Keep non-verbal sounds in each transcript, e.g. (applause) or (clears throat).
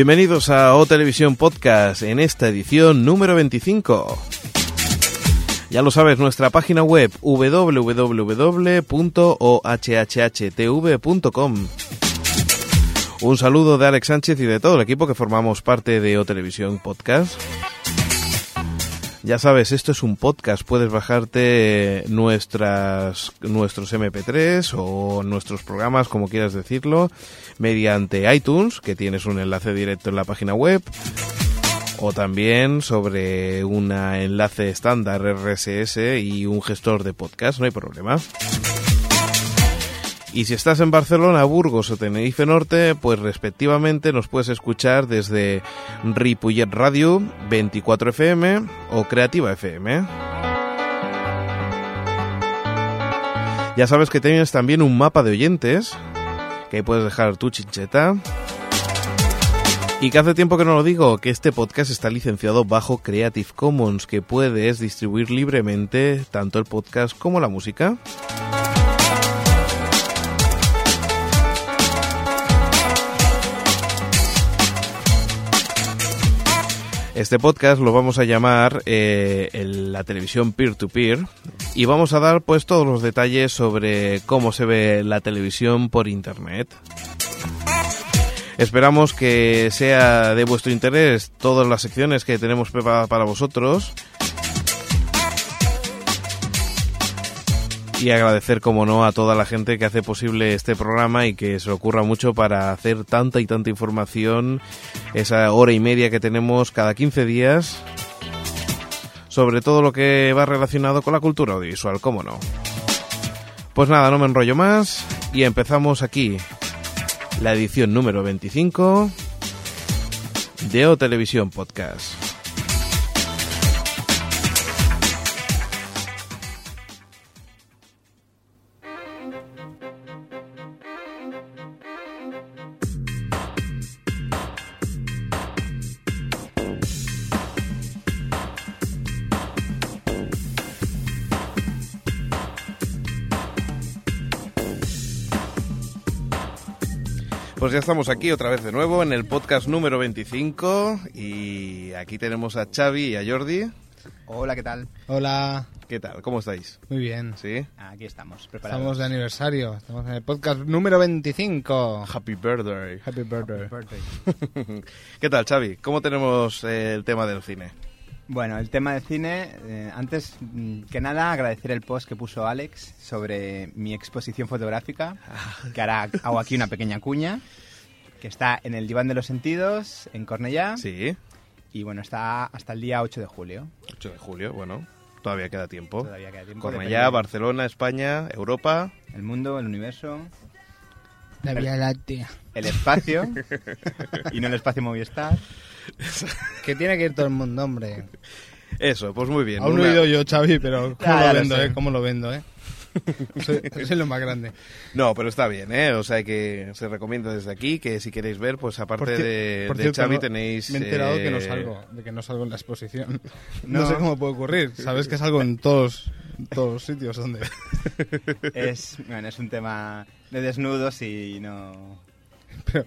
Bienvenidos a O Televisión Podcast en esta edición número 25. Ya lo sabes, nuestra página web www.ohhtv.com. Un saludo de Alex Sánchez y de todo el equipo que formamos parte de O Televisión Podcast. Ya sabes, esto es un podcast, puedes bajarte nuestras, nuestros MP3 o nuestros programas, como quieras decirlo, mediante iTunes, que tienes un enlace directo en la página web, o también sobre un enlace estándar RSS y un gestor de podcast, no hay problema. Y si estás en Barcelona, Burgos o Tenerife Norte, pues respectivamente nos puedes escuchar desde Ripollet Radio, 24 FM o Creativa FM. Ya sabes que tienes también un mapa de oyentes, que puedes dejar tu chincheta. Y que hace tiempo que no lo digo, que este podcast está licenciado bajo Creative Commons, que puedes distribuir libremente tanto el podcast como la música. Este podcast lo vamos a llamar eh, la televisión peer-to-peer y vamos a dar pues todos los detalles sobre cómo se ve la televisión por internet. Esperamos que sea de vuestro interés todas las secciones que tenemos preparadas para vosotros. Y agradecer, como no, a toda la gente que hace posible este programa y que se ocurra mucho para hacer tanta y tanta información, esa hora y media que tenemos cada 15 días, sobre todo lo que va relacionado con la cultura audiovisual, cómo no. Pues nada, no me enrollo más y empezamos aquí la edición número 25 de O Televisión Podcast. Pues ya estamos aquí otra vez de nuevo en el podcast número 25 y aquí tenemos a Xavi y a Jordi. Hola, ¿qué tal? Hola, ¿Qué tal? ¿Cómo estáis? muy bien. ¿Sí? Aquí estamos, preparados. Estamos de aniversario, estamos en el podcast número 25. Happy birthday. Happy birthday. Birthday. (laughs) ¿Qué tal, Xavi? ¿Cómo tenemos eh, el tema del cine? Bueno, el tema del cine, eh, antes mm, que nada agradecer el post que puso Alex sobre mi exposición fotográfica, que ahora hago aquí una pequeña cuña, que está en el Diván de los Sentidos, en Cornellá, Sí, y bueno, está hasta el día 8 de julio. 8 de julio, bueno, todavía queda tiempo. Todavía queda tiempo. Cornellá, depende- Barcelona, España, Europa. El mundo, el universo, La Vía Láctea. el espacio, (laughs) y no el espacio Movistar. (laughs) Que tiene que ir todo el mundo, hombre. Eso, pues muy bien. Aún no he ido yo, Xavi, pero (laughs) ¿cómo lo lo vendo, sé. eh? ¿Cómo lo vendo, eh? Soy, soy lo más grande. No, pero está bien, ¿eh? O sea que se recomienda desde aquí que si queréis ver, pues aparte Por de, por de cierto, Xavi tenéis... Me he enterado eh, que no salgo, de que no salgo en la exposición. No, (laughs) No. sé cómo puede ocurrir. Sabes que salgo en todos, todos los sitios donde... Es, bueno, es un tema de desnudos y no... Pero,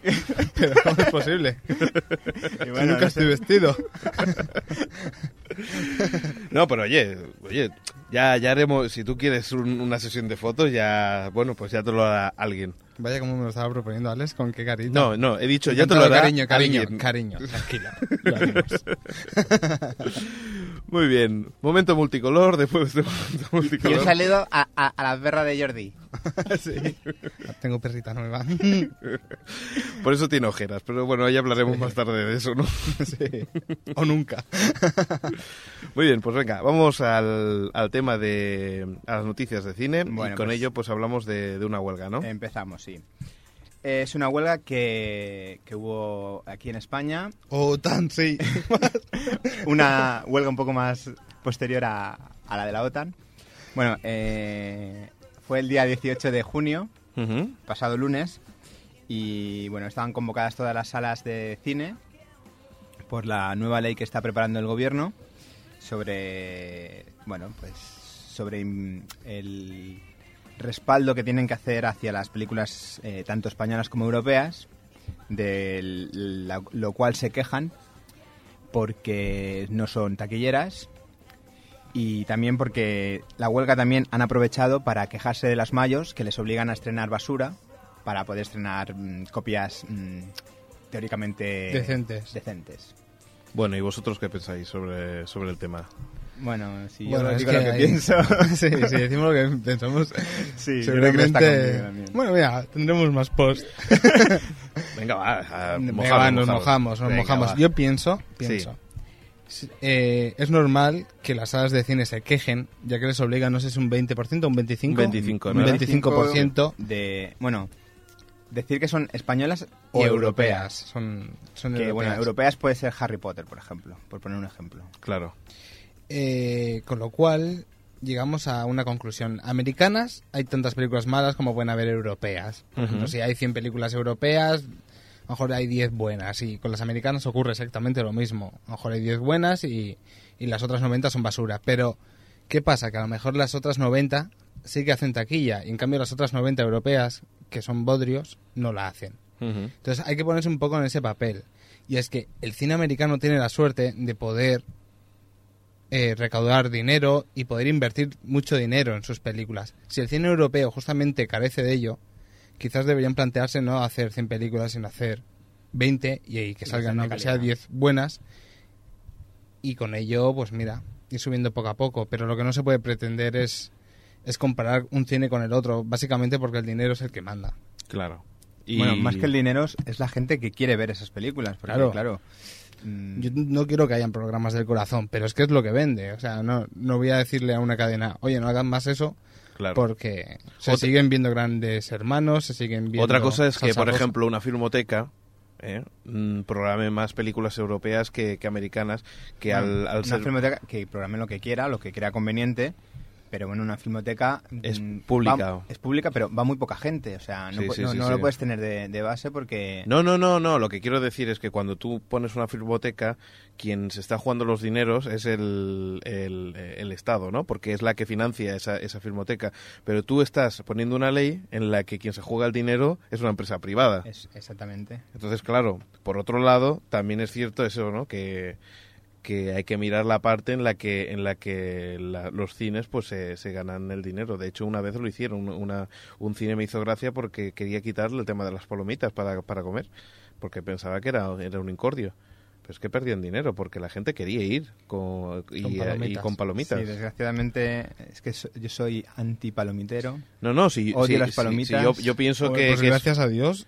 pero ¿cómo es posible? Y Si bueno, nunca no estoy sé. vestido. No, pero oye, oye, ya, ya haremos, si tú quieres un- una sesión de fotos, ya, bueno, pues ya te lo hará alguien. Vaya como me lo estaba proponiendo, Alex, con qué cariño. No, no, he dicho, ya te lo hará cariño, cariño, alguien. cariño, tranquila. (laughs) (laughs) Lo haremos. Muy bien, momento multicolor, después de momento Yo he multicolor. salido a, a, a la perra de Jordi. (laughs) Sí. Tengo perrita nueva. (laughs) Por eso tiene ojeras, pero bueno, ya hablaremos más tarde de eso, ¿no? (laughs) Sí. O nunca. Muy bien, pues venga, vamos al, al tema de a las noticias de cine Bueno, y con pues- ello pues hablamos de, de una huelga, ¿no? Empezamos, sí. Es una huelga que, que hubo aquí en España. O tan, sí. (laughs) Una huelga un poco más posterior a, a la de la OTAN. Bueno, eh, fue el día 18 de junio, pasado lunes, y bueno, estaban convocadas todas las salas de cine por la nueva ley que está preparando el gobierno sobre, bueno, pues sobre el respaldo que tienen que hacer hacia las películas eh, tanto españolas como europeas de la- lo cual se quejan porque no son taquilleras y también porque la huelga también han aprovechado para quejarse de las mayos que les obligan a estrenar basura para poder estrenar mm, copias mm, teóricamente Decentes. decentes. Bueno, ¿y vosotros qué pensáis sobre, sobre el tema? Bueno, si Bueno, yo es digo que lo que pienso. (laughs) sí, si decimos lo que (laughs) pensamos, Sí, yo creo que está conmigo seguramente... Bueno, mira, tendremos más post. (laughs) Venga, va, a- Venga, mojaros, va, nos mojamos, nos Venga, mojamos. va. Yo pienso, pienso. eh, es normal que las salas de cine se quejen, ya que les obliga, no sé si un 20%, un 25%. Un 25, un ¿no? 25% de bueno decir que son españolas o y europeas. Son, son que bueno europeas. europeas puede ser Harry Potter por ejemplo por poner un ejemplo Claro. Eh, con lo cual, llegamos a una conclusión. Americanas, hay tantas películas malas como pueden haber europeas. Por si hay 100 películas europeas, a lo mejor hay 10 buenas. Y con las americanas ocurre exactamente lo mismo. A lo mejor hay 10 buenas y, y las otras 90 son basura. Pero, ¿qué pasa? Que a lo mejor las otras 90 sí que hacen taquilla. Y en cambio las otras 90 europeas, que son bodrios, no la hacen. Entonces hay que ponerse un poco en ese papel. Y es que el cine americano tiene la suerte de poder eh, recaudar dinero y poder invertir mucho dinero en sus películas. Si el cine europeo justamente carece de ello, quizás deberían plantearse no hacer 100 películas, sino hacer 20 y, y que salgan, aunque sea calidad. 10 buenas. Y con ello, pues mira, ir subiendo poco a poco. Pero lo que no se puede pretender es, es comparar un cine con el otro, básicamente porque el dinero es el que manda. Claro. Y- bueno más que el dinero es- es la gente que quiere ver esas películas porque, Claro. claro mm, Yo no quiero que hayan programas del corazón, pero es que es lo que vende. O sea, no, no voy a decirle a una cadena, oye, no hagan más eso, Claro. porque se Otra- siguen viendo grandes hermanos, se siguen viendo. Otra cosa es que, por Rosa. ejemplo, una filmoteca ¿eh? mm, programe más películas europeas que, que americanas, que al, al ser... filmoteca que programe lo que quiera lo que crea conveniente pero bueno una filmoteca Es mm, pública. va- es pública pero va muy poca gente o sea no, Sí, pu- sí, no, sí, no sí. lo puedes tener de, de base porque No, no, no, no. Lo que quiero decir es que cuando tú pones una filmoteca, quien se está jugando los dineros es el, el, el Estado, ¿no? Porque es la que financia esa, esa filmoteca. Pero tú estás poniendo una ley en la que quien se juega el dinero es una empresa privada. es exactamente Entonces, claro, por otro lado, también es cierto eso, ¿no? Que, que hay que mirar la parte en la que en la que la- los cines pues se, se ganan el dinero. De hecho, una vez lo hicieron. Una, un cine me hizo gracia porque quería quitarle el tema de las palomitas para, para comer, porque pensaba que era, era un incordio. Pero es que perdían dinero porque la gente quería ir con, y, Con y palomitas. con palomitas. Sí, desgraciadamente es que so- yo soy antipalomitero no, no, si, Odio si- las palomitas. si yo, yo pienso que, pues que es- gracias a Dios,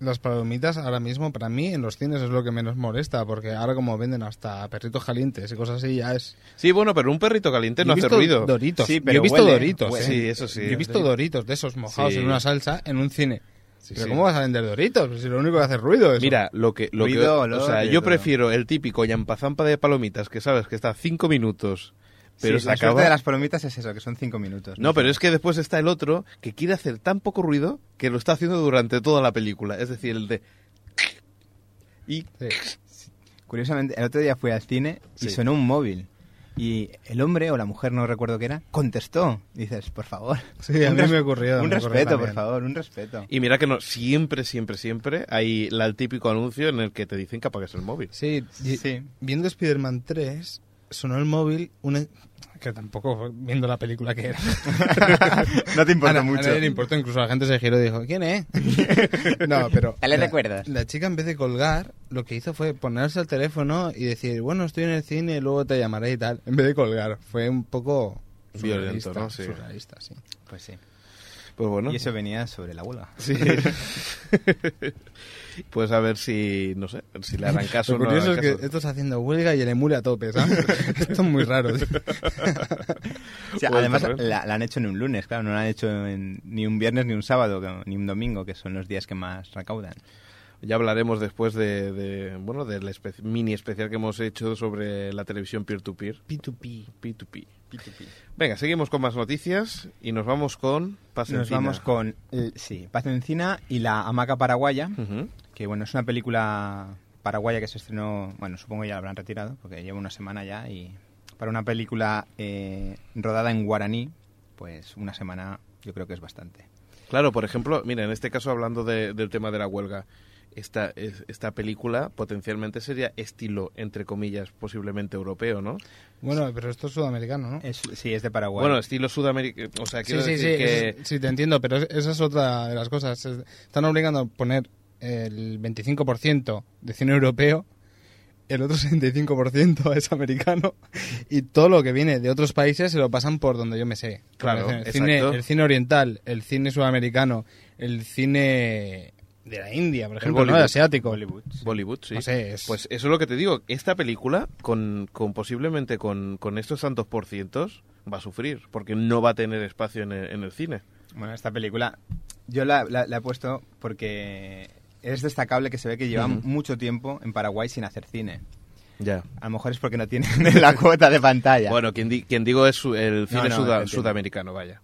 las palomitas ahora mismo, para mí, en los cines es lo que menos molesta, porque ahora como venden hasta perritos calientes y cosas así, ya es... Sí, bueno, pero un perrito caliente no Yo he hace visto ruido. Doritos. Sí, Yo pero he visto huele, Doritos, huele. ¿eh? Sí, eso sí. Yo he visto Doritos de esos mojados Sí. en una salsa en un cine. Sí, ¿Pero sí. cómo vas a vender Doritos? Si lo único que hace es ruido eso. Mira, lo que, lo que, Ruido, o olor sea, y yo prefiero el típico yampazampa de palomitas que sabes que está cinco minutos, pero Sí, se la acaba. suerte de las palomitas es eso que son cinco minutos No, pero es que después está el otro que quiere hacer tan poco ruido que lo está haciendo durante toda la película. Es decir, el de. Y Sí. Curiosamente, el otro día fui al cine y Sí. sonó un móvil. Y el hombre o la mujer, no recuerdo qué era, contestó. Dices, por favor. Sí, a Un mí me ocurrió. Un me ocurrió respeto, por favor, un respeto. Y mira que no, siempre, siempre, siempre hay la, el típico anuncio en el que te dicen que apagues el móvil. Sí, y- Sí. viendo Spider-Man 3, sonó el móvil, una... que tampoco fue viendo la película que era. (laughs) No te importa mucho. A nadie le importó, incluso la gente se giró y dijo, ¿quién es? (laughs) no, pero... Le recuerdas. La chica en vez de colgar, lo que hizo fue ponerse al teléfono y decir, bueno, estoy en el cine, luego te llamaré y tal, en vez de colgar. Fue un poco... Violento, surrealista, ¿no? Sí. surrealista, sí. Pues sí. Pues bueno. Y eso venía sobre la huelga. Sí. (laughs) pues a ver si, no sé, si le harán caso Lo o no curioso es que esto está haciendo huelga y el emule a tope, ¿sabes? (laughs) esto es muy raro. tío. O sea, Puede además, la, la han hecho en un lunes, claro, no la han hecho en- ni un viernes, ni un sábado, ni un domingo, que son los días que más recaudan. Ya hablaremos después de, de, bueno, del espe- mini especial que hemos hecho sobre la televisión peer-to-peer. P2P. P2P. Venga, seguimos con más noticias y nos vamos con Paz Nos vamos con, sí, Paz Encina y la hamaca paraguaya, que bueno, es una película paraguaya que se estrenó, bueno, supongo ya la habrán retirado, porque lleva una semana ya, y para una película eh, rodada en guaraní, pues una semana yo creo que es bastante. Claro, por ejemplo, mira, en este caso hablando de- del tema de la huelga, esta, es- esta película potencialmente sería estilo, entre comillas, posiblemente europeo, ¿no? Bueno, pero esto es sudamericano, ¿no? Es- sí, es de Paraguay. Bueno, estilo sudamericano. O sea, Sí, quiero sí, sí, decir que... es- sí, te entiendo, pero es- esa es otra de las cosas. Es- Están obligando a poner el 25% de cine europeo, el otro (laughs) 65% es americano, y todo lo que viene de otros países se lo pasan por donde yo me sé. Claro, el cine, exacto. el cine oriental, el cine sudamericano, el cine de la India, por ejemplo, asiático. Bollywood. Bollywood, sí. No sé, es- Pues eso es lo que te digo. Esta película, con, con posiblemente con, con estos tantos por cientos, va a sufrir, porque no va a tener espacio en el, en el cine. Bueno, esta película yo la, la- la he puesto porque es destacable que se ve que lleva mucho tiempo en Paraguay sin hacer cine. Ya. A lo mejor es porque no tienen (laughs) la cuota de pantalla. Bueno, quien, di- quien digo es su- el cine no, suda- entiendo. sudamericano, vaya.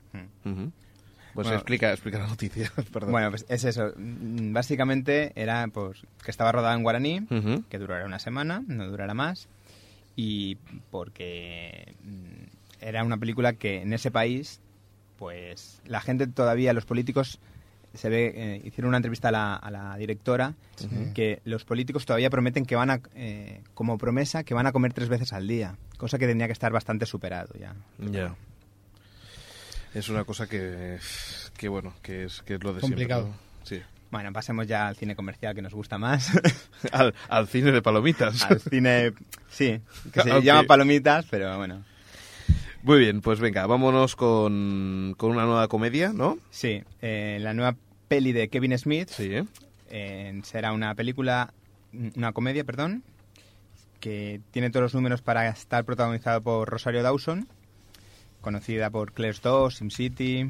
Pues Bueno. explica, explica la noticia, (laughs) perdón. Bueno, pues es eso. Mm, Básicamente era pues que estaba rodada en guaraní, que durará una semana, no durará más, y porque mm, era una película que en ese país, pues la gente todavía, los políticos, se ve, eh, hicieron una entrevista a la, a la directora, que los políticos todavía prometen que van a, eh, como promesa, que van a comer tres veces al día, cosa que tenía que estar bastante superado ya. Ya. Es una cosa que, que bueno, que es, que es lo de Complicado. siempre. ¿no? Sí. Bueno, pasemos ya al cine comercial que nos gusta más. (laughs) Al, al cine de palomitas. al cine, sí, que se llama palomitas, pero bueno. Muy bien, pues venga, vámonos con, con una nueva comedia, ¿no? Sí, eh, la nueva peli de Kevin Smith Sí, ¿eh? eh, será una película, una comedia, perdón, que tiene todos los números para estar protagonizado por Rosario Dawson, conocida por Claire's 2, SimCity, y,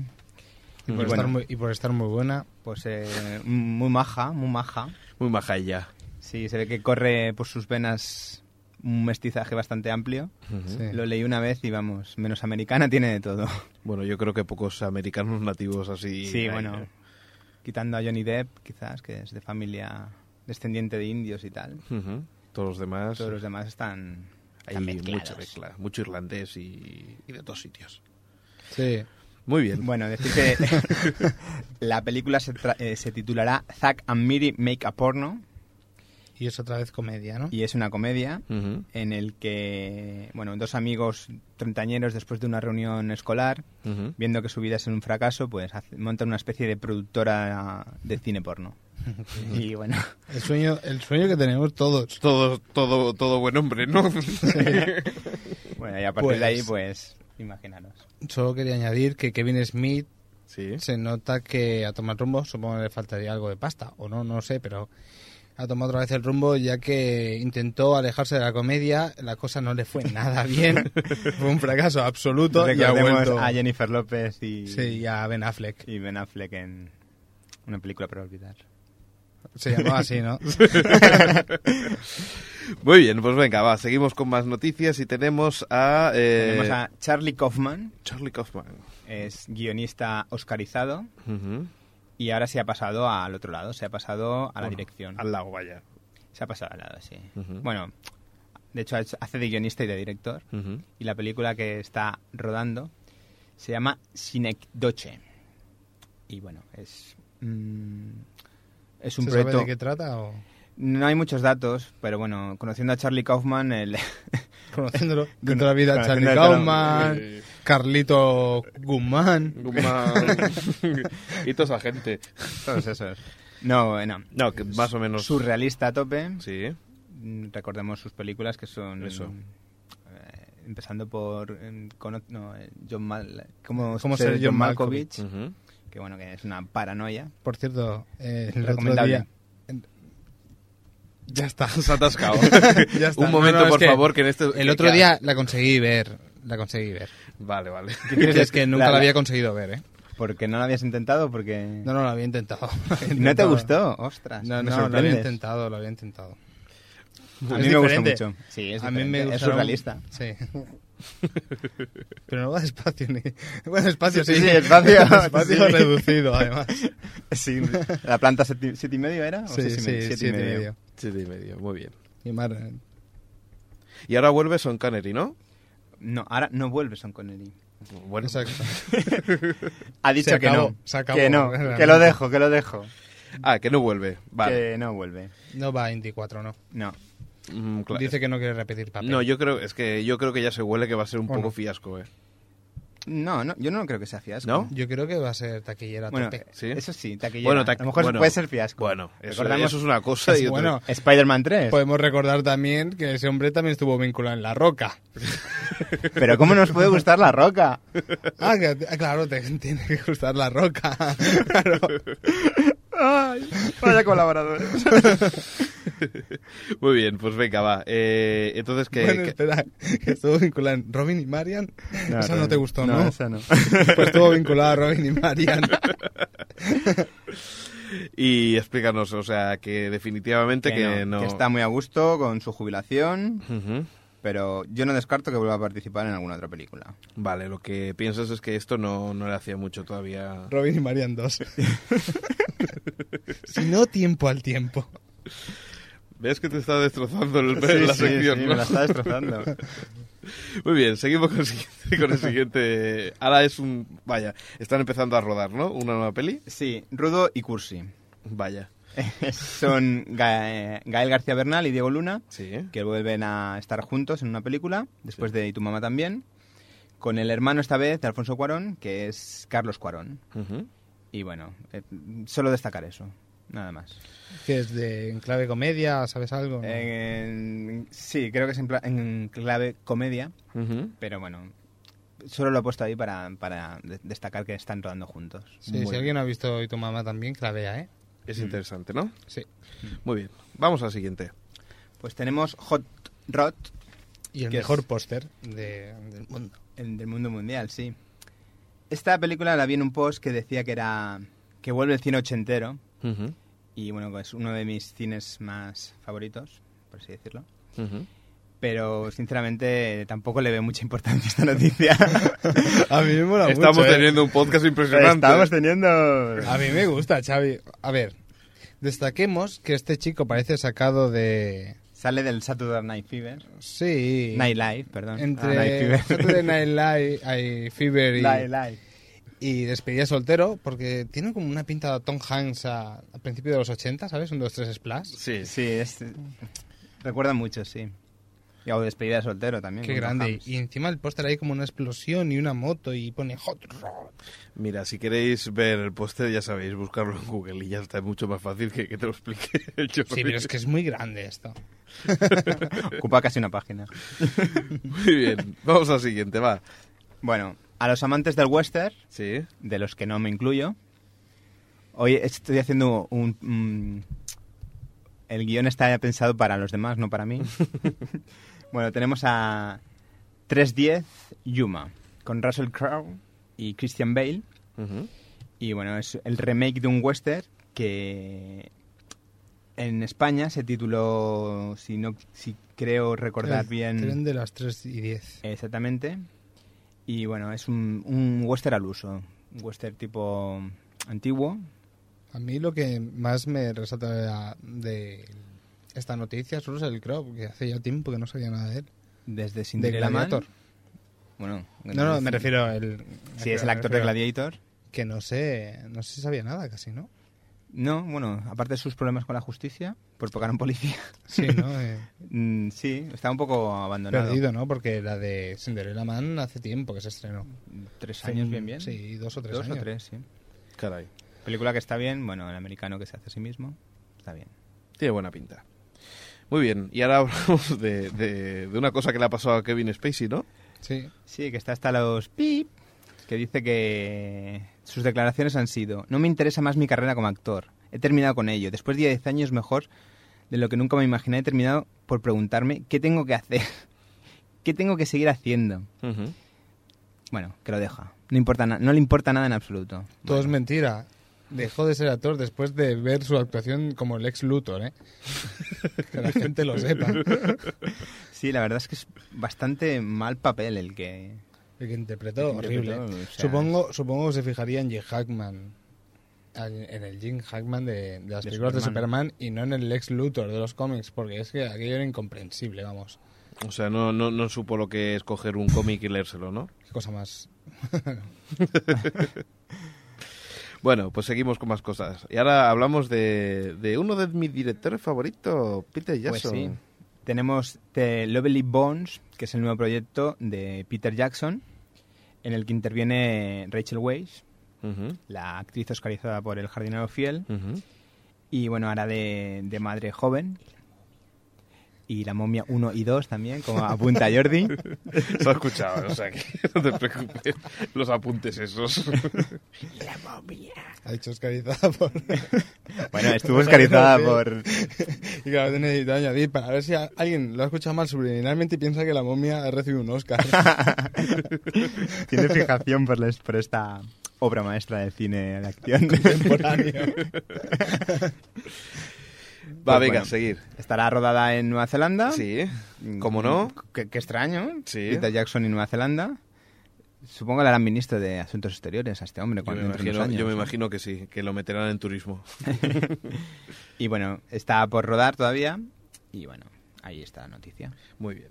por bueno. estar muy, y por estar muy buena. pues eh, muy maja, muy maja. Muy maja ella. Sí, se ve que corre por sus venas un mestizaje bastante amplio. Ujú. Sí. Lo leí una vez y vamos, menos americana tiene de todo. (laughs) Bueno, yo creo que pocos americanos nativos así. Sí, hay, bueno, ¿eh? quitando a Johnny Depp, quizás, que es de familia descendiente de indios y tal. Ujú. Todos los demás. Todos los demás están, hay mucha mezcla, mucho irlandés y, y de todos sitios. Sí. Muy bien. Bueno, decir que (laughs) la película se, tra- eh, se titulará Zack and Miri Make a Porno Y es otra vez comedia, ¿no? y es una comedia en el que, bueno, dos amigos treintañeros después de una reunión escolar, viendo que su vida es un fracaso, pues montan una especie de productora de cine porno. (laughs) y bueno, El sueño, el sueño que tenemos todos. Todo, todo, todo buen hombre, ¿no? (laughs) bueno, y a partir Pues- de ahí, pues, imaginaros. Solo quería añadir que Kevin Smith sí. se nota que a tomar rumbo, supongo que le faltaría algo de pasta, o no, no sé, pero ha tomado otra vez el rumbo ya que intentó alejarse de la comedia, la cosa no le fue nada bien, (laughs) fue un fracaso absoluto y ha Recordemos vuelto a Jennifer López y, sí, y a Ben Affleck. y Ben Affleck en una película para olvidar. Se llamaba así, ¿no? (laughs) Muy bien, pues venga, va, seguimos con más noticias y tenemos a... eh, Tenemos a Charlie Kaufman, Charlie Kaufman. es guionista oscarizado Ujú. Y ahora se ha pasado al otro lado, se ha pasado a la Bueno, dirección. Al lado, vaya. Se ha pasado al lado, sí. Bueno, de hecho hace de guionista y de director y la película que está rodando se llama Sinecdoche. Y bueno, es... mm, es un ¿Se sabe de qué trata o No hay muchos datos, pero bueno, conociendo a Charlie Kaufman, el... (laughs) conociéndolo (laughs) de toda la vida Charlie Kaufman, Carlito Guzmán, Guzmán. (laughs) y toda esa gente. todos esos. No, no. No, que más o menos... Surrealista a tope. Sí. Recordemos sus películas que son... Eso. eh, empezando por... eh, cono- no, John Mal... ¿Cómo, ¿Cómo ser ser John Malkovich? Ujú. Que bueno, que es una paranoia. por cierto, eh, el otro Recomendable. día... Ya está. Se ha atascado. (laughs) Ya está. Un No, momento, no, es por que favor, que en este... El otro día la conseguí ver, la conseguí ver. Vale, vale. Es (laughs) que nunca La- la había conseguido ver, ¿eh? Porque no lo habías intentado, porque... No, no, lo había intentado. Lo (laughs) había ¿No te intentado. gustó? Ostras, No, me no, lo había sorprendes. intentado, lo había intentado. A Es mí me gusta diferente. mucho. Sí, es A mí me diferente, es gustaron- surrealista. Sí. (laughs) Pero no va despacio ni... Va despacio, sí. Sí, sí, despacio. Despacio Sí. reducido, además. Sí, ¿La planta siete, siete y medio era? ¿O Sí, seis y sí, medio? siete, Siete y medio. Siete y medio, muy bien. Y mar- Y ahora vuelve Son Connery, ¿no? No, ahora no vuelve Son Connery. Bueno, Exacto. (laughs) Ha dicho Se que acabó, no. se acabó. que no, que lo dejo, que lo dejo. Ah, que no vuelve. Vale. Que no vuelve. No va a Indy 4, no. No. Mm, Dice que no quiere repetir papel. No, yo creo, es que yo creo que ya se huele que va a ser un Bueno. poco fiasco, eh. No, no, yo no creo que sea fiasco. ¿No? Yo creo que va a ser taquillera a Bueno, tope. ¿Sí? eso sí, taquillera. Bueno, a lo mejor bueno, puede ser fiasco. Bueno, eso, Recordamos eso es una cosa y otra- bueno, Spider-Man 3. podemos recordar también que ese hombre también estuvo vinculado en La Roca. (laughs) Pero ¿cómo nos puede gustar La Roca? Ah, que- ah, claro, te (laughs) tiene que gustar La Roca. (laughs) Claro. Ay, vaya colaboradores. (laughs) Muy bien, pues venga, va. Eh, entonces, que, bueno, espera, que estuvo vinculado en Robin y Marian. esa no te gustó, ¿no? No, esa no. (laughs) Pues estuvo vinculado a Robin y Marian. (laughs) y explícanos, o sea, que definitivamente que, que, no... no, que está muy a gusto con su jubilación, pero yo no descarto que vuelva a participar en alguna otra película. Vale, lo que piensas es que esto no, no le hacía mucho todavía. Robin y Marian 2. Si no, tiempo al tiempo. ¿Ves que te está destrozando el, la sección? sí, ¿no? me la está destrozando. (laughs) Muy bien, seguimos con el, siguiente, con el siguiente. Ahora es un. Vaya, están empezando a rodar, ¿no? Una nueva peli. Sí, Rudo y Cursi. Vaya. (laughs) Son Ga- Gael García Bernal y Diego Luna, Sí. que vuelven a estar juntos en una película, después de Y tu mamá también, con el hermano esta vez de Alfonso Cuarón, que es Carlos Cuarón. Ujú. Y bueno, eh, solo destacar eso, nada más. Que es de en clave comedia, ¿sabes algo? En- sí, creo que es en, pla- en clave comedia, pero bueno, solo lo he puesto ahí para, para de- destacar que están rodando juntos. sí, muy si alguien ha visto y tu mamá también, que la vea, ¿eh? Es interesante, ¿no? Sí. Muy bien. Vamos al siguiente. Pues tenemos Hot Rod, Y el ¿Qué mejor póster de- del mundo. el del mundo mundial, sí. Esta película la vi en un post que decía que era que vuelve el cine ochentero y bueno, es uno de mis cines más favoritos, por así decirlo. Pero sinceramente tampoco le veo mucha importancia a esta noticia. (laughs) A mí me mola Estamos mucho, ¿eh? teniendo un podcast impresionante. Estamos teniendo A mí me gusta, Xavi. A ver, destaquemos que este chico parece sacado de... sale del Saturday Night Fever, Sí. Night Live, perdón. Ah, Night Entre Fever. (laughs) Saturday Night Live, hay Fever y, Night Live. y Despedida soltero, porque tiene como una pinta de Tom Hanks a, a principios de los 80, ¿sabes? Un 2, 3 splash. Sí. Sí, es, recuerda mucho, sí. Y hago despedida de soltero también. Qué grande. Y encima el póster hay como una explosión y una moto y pone Hot Rod. Mira, si queréis ver el póster, ya sabéis, buscarlo en Google y ya está es mucho más fácil que, que te lo explique (laughs) el Jordi. Sí, pero es que es muy grande esto. (laughs) Ocupa casi una página. Muy bien. Vamos al siguiente, va. Bueno, a los amantes del western, Sí. de los que no me incluyo, hoy estoy haciendo un... un- el guion está pensado para los demás, no para mí. (laughs) bueno, tenemos a 310 Yuma, con Russell Crowe y Christian Bale. Y bueno, es el remake de un western que en España se tituló, si no si creo recordar El bien Tren de las 3 y 10. exactamente. Y bueno, es un, un western al uso, un western tipo antiguo. A mí lo que más me resalta de, la- de esta noticia es Russell Crowe, que hace ya tiempo que no sabía nada de él. Desde De Cinderella Man. Gladiator. Bueno, No, no, me refiero al... Si es el actor de Gladiator. Que no sé, no sé si sabía nada casi, ¿no? No, bueno, aparte de sus problemas con la justicia, por tocar a un policía. (laughs) Sí, ¿no? Eh, (laughs) Mm, sí, está un poco abandonado. perdido, ¿no? Porque la de Cinderella Man hace tiempo que se estrenó. Tres años bien bien. Sí, dos o tres Dos años. o tres, sí. Caray. Película que está bien, bueno, el americano que se hace a sí mismo, está bien. Tiene buena pinta. Muy bien. Y ahora (laughs) hablamos de, de, de una cosa que le ha pasado a Kevin Spacey, ¿no? Sí. Sí, que está hasta los pip, que dice que sus declaraciones han sido, no me interesa más mi carrera como actor, he terminado con ello, después de 10 años mejor de lo que nunca me imaginé, he terminado por preguntarme qué tengo que hacer, (laughs) qué tengo que seguir haciendo. Bueno, que lo deja, no, importa no le importa nada en absoluto. Todo es mentira. Dejó de ser actor después de ver su actuación como el ex Luthor, ¿eh? (laughs) que la gente lo sepa. sí, la verdad es que es bastante mal papel el que... El que interpretó, El que horrible. interpretó, o sea, supongo, supongo que se fijaría en Jim Hackman. En el Jim Hackman de, de las De películas de Superman. Superman y no en el ex Luthor de los cómics, porque es que aquello era incomprensible, vamos. O sea, no, no, no supo lo que es coger un cómic y leérselo, ¿no? Qué cosa más. (laughs) Bueno, pues seguimos con más cosas. Y ahora hablamos de, de uno de mis directores favoritos, Peter Pues Jackson. sí. Tenemos The Lovely Bones, que es el nuevo proyecto de Peter Jackson, en el que interviene Rachel Weisz, la actriz oscarizada por El jardinero fiel, y bueno, de, de madre joven. Y la momia 1 y 2 también, como apunta Jordi. (laughs) Se ha escuchado, o sea que (laughs) no te preocupes. Los apuntes esos. (laughs) Ha dicho oscarizada por... Bueno, estuvo oscarizada por... Y claro, he necesitado añadir para ver si alguien lo ha escuchado mal subliminalmente y piensa que la momia ha recibido un Oscar. Tiene fijación por, les- por esta obra maestra del cine de acción. Contemporáneo. Va, Pues venga, bueno. seguir. Estará rodada en Nueva Zelanda. Sí, Mm, ¿cómo no? Qué, qué extraño. Sí. Peter Jackson y Nueva Zelanda. Supongo que le harán ministro de Asuntos Exteriores a este hombre Yo cuando me, entre unos imagino, yo me imagino que sí, que lo meterán en turismo. (laughs) Y bueno, está por rodar todavía. Y bueno, ahí está la noticia. Muy bien.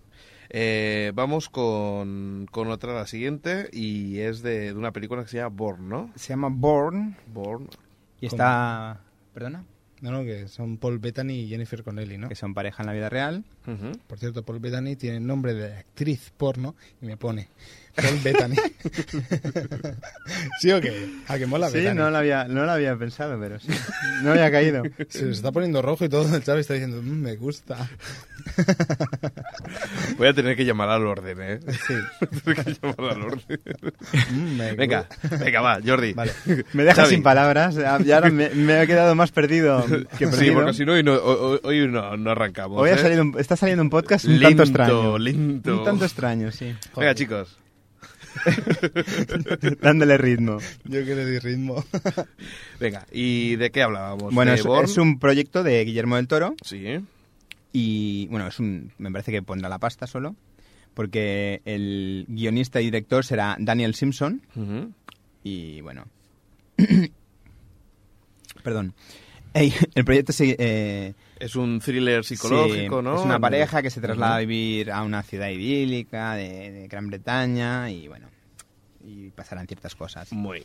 Eh, vamos con, con otra, la siguiente, y es de, de una película que se llama Born, ¿no? Se llama Born Born. y está... ¿Perdona? No, no, que son Paul Bettany y Jennifer Connelly, ¿no? Que son pareja en la vida real. Por cierto, Paul Bettany tiene nombre de actriz porno y me pone Paul Bettany. (laughs) ¿Sí o qué? ¿A que mola Sí, Bettany? no lo, había, no lo había pensado, pero sí. No había caído. Se está poniendo rojo y todo el chaval está diciendo, "Mm, me gusta. Voy a tener que llamar al orden, ¿eh? Sí. (laughs) Tener que llamar al orden. Mm, (laughs) Venga, venga, va, Jordi. Vale. Me dejas Xavi. sin palabras. Y ahora me, me he quedado más perdido que perdido. Sí, porque si no, hoy no, hoy, no, no arrancamos. Hoy ha ¿eh? salido un- está saliendo un podcast un Lento, tanto extraño. lento. Un tanto extraño, sí. Venga, Joder. chicos. (laughs) Dándole ritmo. Yo que le di ritmo. (laughs) Venga, ¿y de qué hablábamos? Bueno, ¿De es, un proyecto de Guillermo del Toro Sí. y, bueno, es un, me parece que pondrá la pasta solo, porque el guionista y director será Daniel Simpson y, bueno... (coughs) Perdón. Ey, el proyecto se, eh, Es un thriller psicológico, sí, ¿no? Es una pareja que se traslada a vivir a una ciudad idílica de, de Gran Bretaña y, bueno, y pasarán ciertas cosas. Muy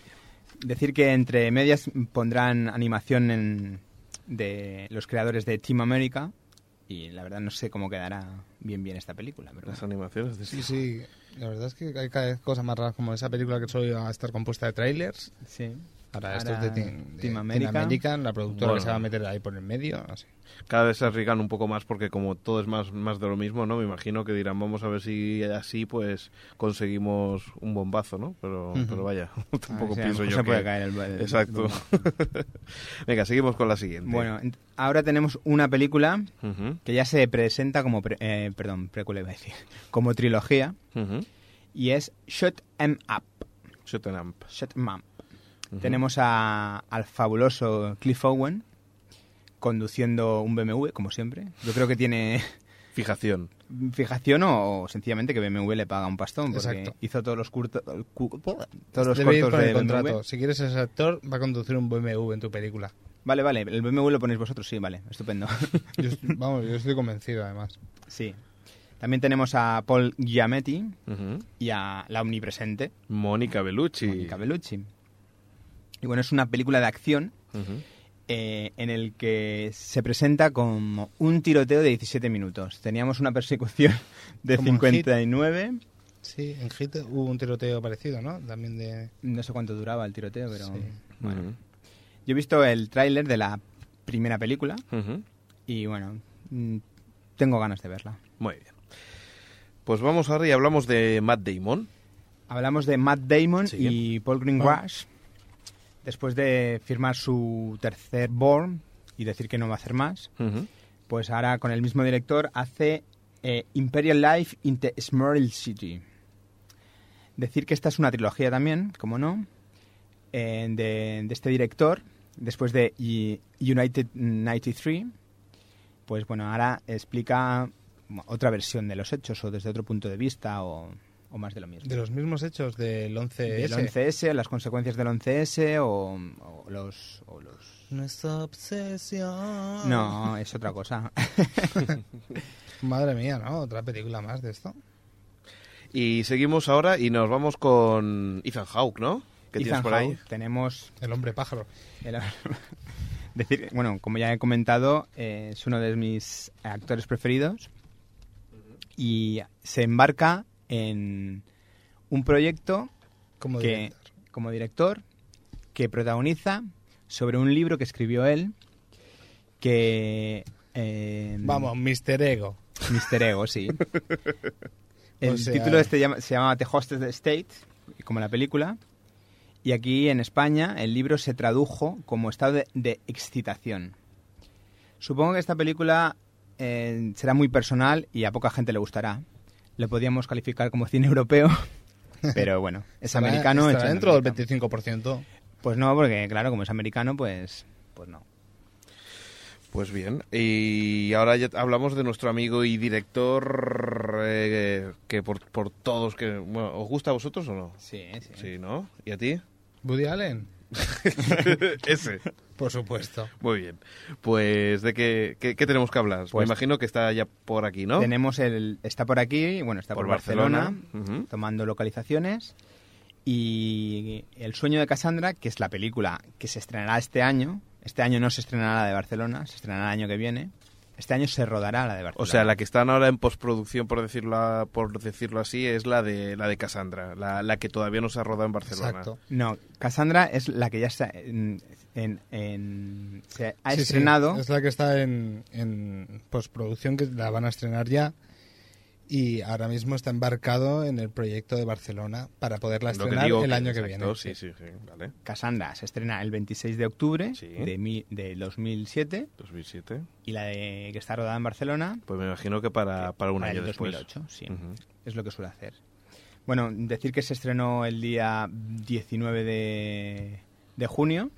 Decir que entre medias pondrán animación en- de los creadores de Team America y la verdad no sé cómo quedará bien bien esta película. Pero Las animaciones de Sí, sí. La verdad es que hay cada vez cosas más raras como esa película que solo iba a estar compuesta de trailers. sí. Ahora, Ahora, esto es de, Team, de Team America. American, la productora Bueno. que se va a meter ahí por el medio. Así. Cada vez se arriesgan un poco más porque como todo es más, más de lo mismo, ¿no? Me imagino que dirán, vamos a ver si así pues conseguimos un bombazo, ¿no? Pero, pero vaya, (laughs) tampoco Ah, lo pienso mejor yo se que... puede caer el, el- Exacto. (laughs) Venga, seguimos con la siguiente. Bueno, ahora tenemos una película que ya se presenta como, pre- eh, perdón, precuela iba a decir, como trilogía y es Shut 'Em Up. Shut 'em up. Shut 'Em Up. Tenemos a- al fabuloso Cliff Owen conduciendo un BMW, como siempre. Yo creo que tiene (laughs) Fijación. fijación o sencillamente que BMW le paga un pastón porque Exacto. hizo todos los curtos cu- todos los Debe ir cortos con de el contrato. Si quieres ese actor, va a conducir un BMW en tu película. Vale, vale, el BMW lo ponéis vosotros, sí, vale, estupendo. (laughs) Yo, vamos, yo estoy convencido, además. sí. También tenemos a Paul Giametti y a la omnipresente Mónica Bellucci. Monica Bellucci. Y bueno, es una película de acción eh, en el que se presenta como un tiroteo de 17 minutos. Teníamos una persecución (laughs) de Como en Hit. 59. Sí, en Hit hubo un tiroteo parecido, ¿no? También de... No sé cuánto duraba el tiroteo, pero Sí. bueno. Yo he visto el tráiler de la primera película y bueno, mm, tengo ganas de verla. Muy bien. Pues vamos ahora y hablamos de Matt Damon. Hablamos de Matt Damon Sí. y Paul Greengrass. Después de firmar su tercer Born y decir que no va a hacer más, pues ahora con el mismo director hace eh, Imperial Life in the Smurl City. Decir que esta es una trilogía también, como no, eh, de, de este director, después de United 93, pues bueno, ahora explica otra versión de los hechos o desde otro punto de vista o, o más de lo mismo. De los mismos hechos del 11S. Del 11S, las consecuencias del 11S o, o los... o los- Nuestra obsesión. No, es otra cosa. (laughs) (laughs) Madre mía, ¿no? Otra película más de esto. Y seguimos ahora y nos vamos con Ethan Hawke, ¿no? ¿Qué tienes Ethan por ahí? Hawke, tenemos El hombre pájaro. el- (laughs) decir, bueno, como ya he comentado, eh, es uno de mis actores preferidos y se embarca en un proyecto Como que, director. como director que protagoniza sobre un libro que escribió él que eh, Vamos, Mr. Ego. Mr. Ego, sí. (laughs) El O sea- título este llama- se llama The Hostess State, como la película. Y aquí en España el libro se tradujo como estado de, de excitación. Supongo que esta película eh, será muy personal y a poca gente le gustará. Lo podríamos calificar como cine europeo, (laughs) pero bueno, es americano. en dentro del América. 25%. Pues no, porque claro, como es americano, pues, pues no. Pues bien, y ahora ya hablamos de nuestro amigo y director eh, que por, por todos que bueno, ¿os gusta a vosotros o no? Sí, sí. Sí, ¿no? ¿Y a ti? Woody Allen. (laughs) Ese. Por supuesto. Muy bien. Pues de qué, qué, qué tenemos que hablar. Me Pues- imagino que está ya por aquí, ¿no? Tenemos el. Está por aquí, bueno, está por, Por Barcelona, tomando localizaciones. Y El sueño de Cassandra, que es la película que se estrenará este año. Este año no se estrenará la de Barcelona, se estrenará el año que viene. Este año se rodará la de Barcelona. O sea, la que están ahora en postproducción, por decirlo, por decirlo así, es la de la de Cassandra, la, la que todavía no se ha rodado en Barcelona. Exacto. No, Cassandra es la que ya está en, en- en- se ha Sí, sí, estrenado. es la que está en, en postproducción, que la van a estrenar ya. Y ahora mismo está embarcado en el proyecto de Barcelona para poderla que estrenar digo el que- año que exacto, viene. Sí, sí, sí, vale. Cassandra se estrena el 26 de octubre Sí. de, mi- de 2007 2007. y la de, que está rodada en Barcelona Pues me imagino que para, para un para año el después. 2008, sí. Ujú. Es lo que suele hacer. Bueno, decir que se estrenó el día 19 de, de junio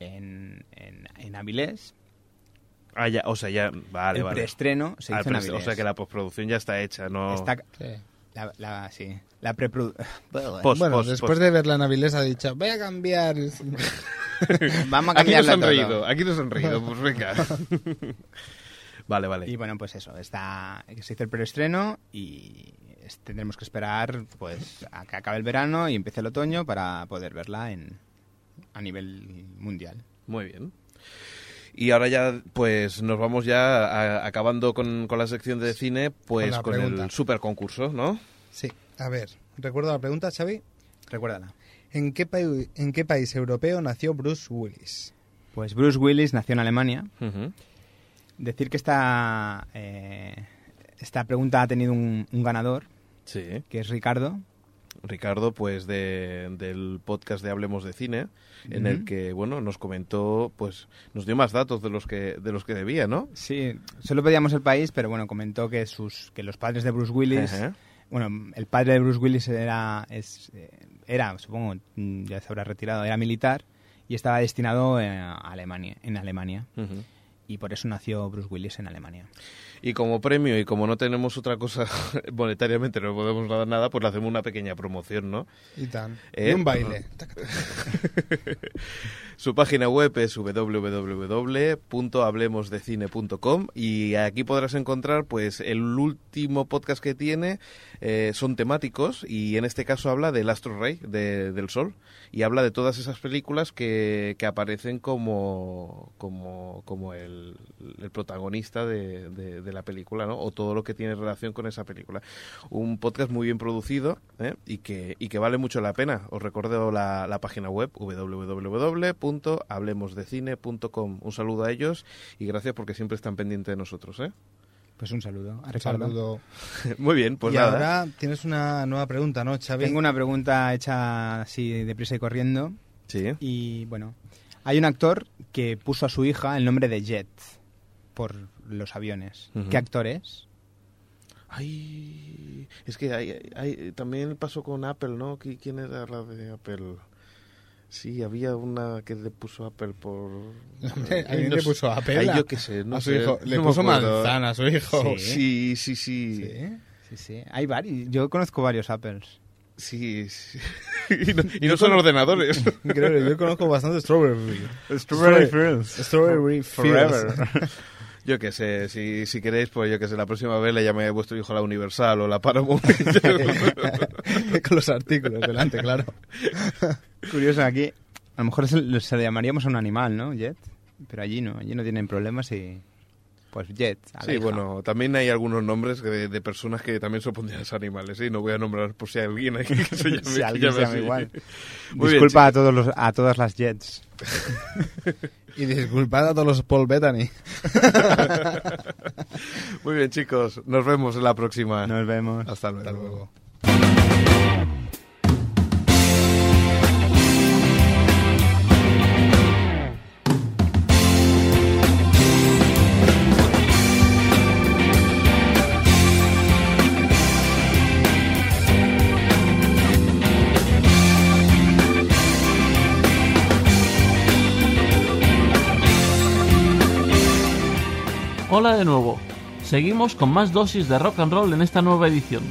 en, en, en Avilés. Ah, ya, o sea, ya, vale, el vale. preestreno se Ah, hizo en pre- Avilés. o sea que la postproducción ya está hecha, no... Está- Sí. la, la- sí, la (laughs) bueno, post, después post. de verla en Avilés ha dicho, voy a cambiar. (laughs) Vamos a Aquí nos han todo. reído, aquí nos han reído, pues venga. (laughs) vale, vale. Y bueno, pues eso, está, se hizo el preestreno y tendremos que esperar pues a que acabe el verano y empiece el otoño para poder verla en, a nivel mundial. Muy bien. Y ahora ya, pues nos vamos ya a- acabando con, con la sección de cine, pues Con el super concurso, ¿no? Sí, a ver, recuerdo la pregunta, Xavi. Recuérdala. ¿En qué, ¿En qué país europeo nació Bruce Willis? Pues Bruce Willis nació en Alemania. Decir que esta, eh, esta pregunta ha tenido un, un ganador, Sí. que es Ricardo. Ricardo, pues de, del podcast de Hablemos de Cine, en el que, bueno, nos comentó, pues nos dio más datos de los que, de los que debía, ¿no? Sí, solo pedíamos el país, pero bueno, comentó que sus que los padres de Bruce Willis, bueno, el padre de Bruce Willis era, es, eh, era, supongo, mm, ya se habrá retirado, era militar y estaba destinado eh, a Alemania, en Alemania. Y por eso nació Bruce Willis en Alemania. Y como premio, y como no tenemos otra cosa (laughs) monetariamente, no podemos dar nada, pues le hacemos una pequeña promoción, ¿no? Y tan. Eh, Y un baile. (laughs) Su página web es www.hablemosdecine.com y aquí podrás encontrar pues el último podcast que tiene eh, son temáticos y en este caso habla del astro rey de- del sol y habla de todas esas películas que, que aparecen como como, como el, el protagonista de, de- de la película ¿no? o todo lo que tiene relación con esa película un podcast muy bien producido ¿eh? y que y que vale mucho la pena os recuerdo la, la página web www.hablemosdecine.com un saludo a ellos y gracias porque siempre están pendientes de nosotros ¿eh? Pues un saludo a Un saludo. (laughs) muy bien pues y nada ahora tienes una nueva pregunta, ¿no, Xavi? Tengo una pregunta hecha así deprisa y corriendo. sí Y bueno, hay un actor que puso a su hija el nombre de Jet por los aviones. ¿Qué actor es? Ay, es que hay, hay- también pasó con Apple, ¿no? ¿Qui- ¿Quién era la de Apple? Sí, había una que le puso Apple por... (laughs) Ay, ¿alguien no le puso Apple Ay, yo qué sé, no a su sé, hijo. Le no puso manzana a su hijo. Sí, sí, sí. Sí. Sí, sí. Hay varios. Yo conozco varios Apples. Sí, sí. (laughs) y no, y no son ordenadores. (laughs) Increíble, yo conozco bastante Strawberry. Strawberry Fields. Strawberry Forever. Yo qué sé, si, si queréis, pues yo qué sé, la próxima vez le llame a vuestro hijo la Universal o la Paramount. (laughs) Con los artículos delante, claro. Curioso, aquí a lo mejor se, se le llamaríamos a un animal, ¿no? Jet. Pero allí no, allí no tienen problemas y... Pues Jet. Sí, bueno, también hay algunos nombres de, de personas que también se opondrían a los animales, ¿sí? No voy a nombrar por si hay alguien aquí que se (laughs) llame, Si que alguien se llame llama así. igual. Muy bien, Disculpa a, todos los, a todas las Jets. (laughs) Y disculpad a todos los Paul Bettany. (laughs) Muy bien, chicos. Nos vemos en la próxima. Nos vemos. Hasta luego. Hasta luego. Hola de nuevo. Seguimos con más dosis de rock and roll en esta nueva edición.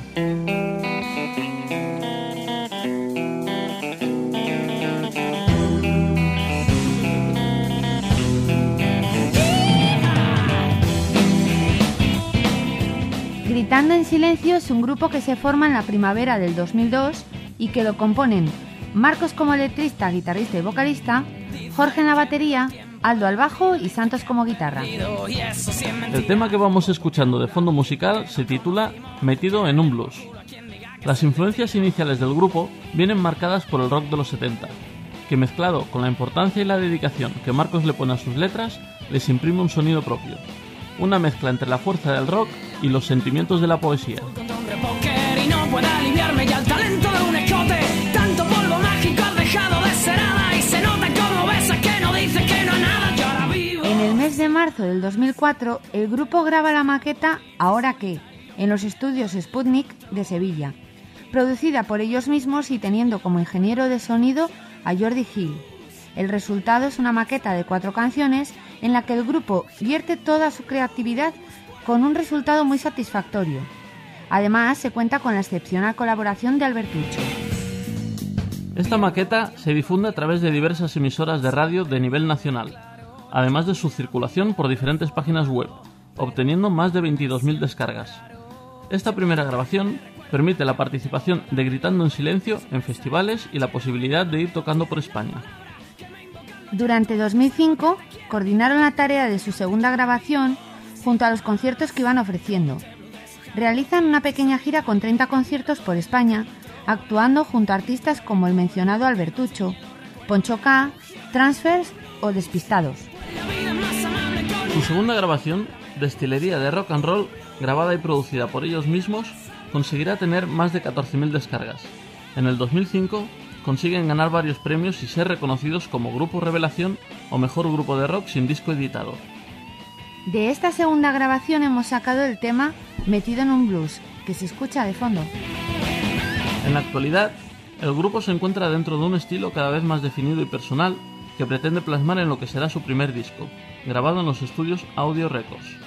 Gritando en Silencio es un grupo que se forma en la primavera del 2002 y que lo componen Marcos como letrista, guitarrista y vocalista, Jorge en la batería, Aldo al bajo y Santos como guitarra. El tema que vamos escuchando de fondo musical se titula Metido en un blues. Las influencias iniciales del grupo vienen marcadas por el rock de los 70, que mezclado con la importancia y la dedicación que Marcos le pone a sus letras, les imprime un sonido propio. Una mezcla entre la fuerza del rock y los sentimientos de la poesía. Marzo del 2004, el grupo graba la maqueta Ahora qué, en los estudios Sputnik de Sevilla, producida por ellos mismos y teniendo como ingeniero de sonido a Jordi Hill. El resultado es una maqueta de cuatro canciones en la que el grupo vierte toda su creatividad con un resultado muy satisfactorio. Además, se cuenta con la excepcional colaboración de Albertucho. Esta maqueta se difunde a través de diversas emisoras de radio de nivel nacional, además de su circulación por diferentes páginas web, obteniendo más de 22.000 descargas. Esta primera grabación permite la participación de Gritando en Silencio en festivales y la posibilidad de ir tocando por España. Durante 2005 coordinaron la tarea de su segunda grabación junto a los conciertos que iban ofreciendo. Realizan una pequeña gira con 30 conciertos por España, actuando junto a artistas como el mencionado Albertucho, Poncho K, Transfers o Despistados. Su segunda grabación, Destilería de Rock and Roll, grabada y producida por ellos mismos, conseguirá tener más de 14.000 descargas. En el 2005 consiguen ganar varios premios y ser reconocidos como Grupo Revelación o Mejor Grupo de Rock sin disco editado. De esta segunda grabación hemos sacado el tema Metido en un blues, que se escucha de fondo. En la actualidad, el grupo se encuentra dentro de un estilo cada vez más definido y personal que pretende plasmar en lo que será su primer disco, grabado en los estudios Audio Records.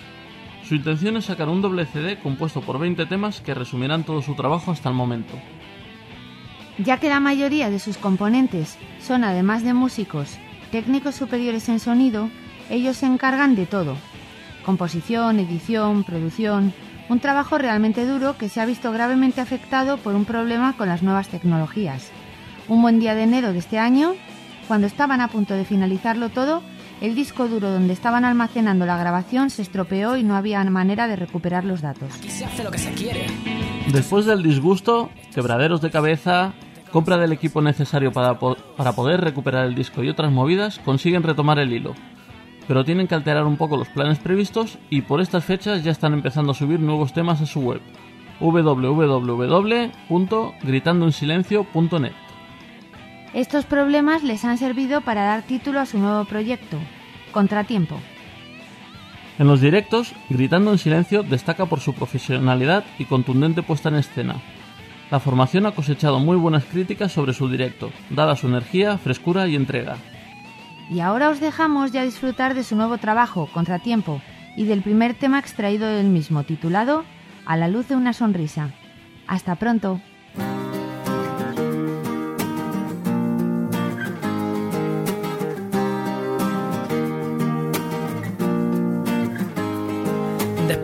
Su intención es sacar un doble CD compuesto por 20 temas que resumirán todo su trabajo hasta el momento. Ya que la mayoría de sus componentes son, además de músicos, técnicos superiores en sonido, ellos se encargan de todo. Composición, edición, producción, un trabajo realmente duro que se ha visto gravemente afectado por un problema con las nuevas tecnologías. Un buen día de enero de este año, cuando estaban a punto de finalizarlo todo, el disco duro donde estaban almacenando la grabación se estropeó y no había manera de recuperar los datos. Aquí se hace lo que se quiere. Después del disgusto, quebraderos de cabeza, compra del equipo necesario para, po- para poder recuperar el disco y otras movidas, consiguen retomar el hilo. Pero tienen que alterar un poco los planes previstos y por estas fechas ya están empezando a subir nuevos temas a su web www.gritandoensilencio.net. Estos problemas les han servido para dar título a su nuevo proyecto, Contratiempo. En los directos, Gritando en Silencio destaca por su profesionalidad y contundente puesta en escena. La formación ha cosechado muy buenas críticas sobre su directo, dada su energía, frescura y entrega. Y ahora os dejamos ya disfrutar de su nuevo trabajo, Contratiempo, y del primer tema extraído del mismo, titulado A la luz de una sonrisa. Hasta pronto.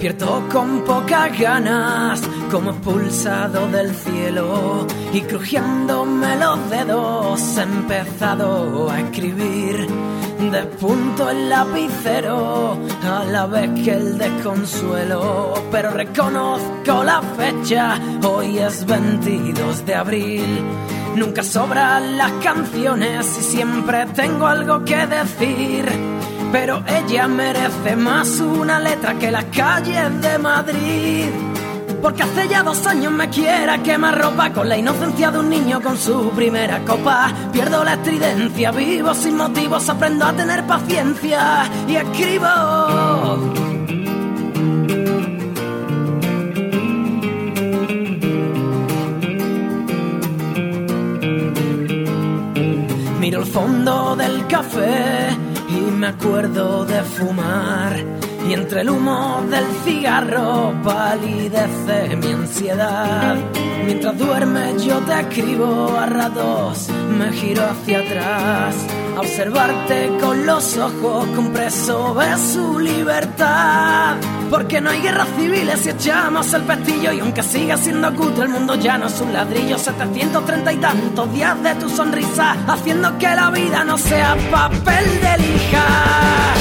Despierto con pocas ganas, como expulsado del cielo y crujiéndome los dedos he empezado a escribir. Despunto el lapicero a la vez que el desconsuelo, pero reconozco la fecha, hoy es 22 de abril. Nunca sobran las canciones y siempre tengo algo que decir. Pero ella merece más una letra que las calles de Madrid. Porque hace ya dos años me quiera quemar ropa con la inocencia de un niño con su primera copa. Pierdo la estridencia, vivo sin motivos, aprendo a tener paciencia y escribo. Miro el fondo del café y me acuerdo de fumar. Y entre el humo del cigarro palidece mi ansiedad. Mientras duermes yo te escribo a ratos, me giro hacia atrás. A observarte con los ojos preso ve su libertad. Porque no hay guerras civiles si echamos el pestillo y aunque siga siendo cutre el mundo ya no es un ladrillo. 730 y tantos días de tu sonrisa haciendo que la vida no sea papel de lija.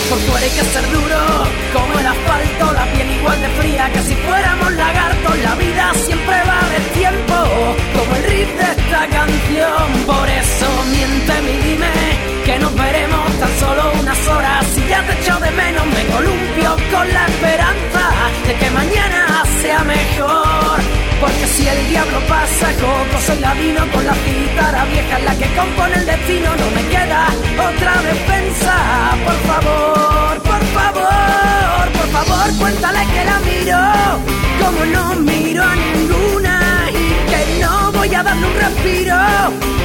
Por fuera hay que ser duro como el asfalto la piel igual de fría que si fuéramos lagartos la vida siempre va de tiempo como el riff de esta canción. Por eso miénteme y dime que nos veremos tan solo unas horas si ya te echo de menos me columpio con la esperanza de que mañana sea mejor. Porque si el diablo pasa coco, soy ladino con la guitarra vieja la que compone el destino. No me queda otra defensa. Por favor, por favor, por favor, cuéntale que la miro. Como no miro a ninguna voy a darle un respiro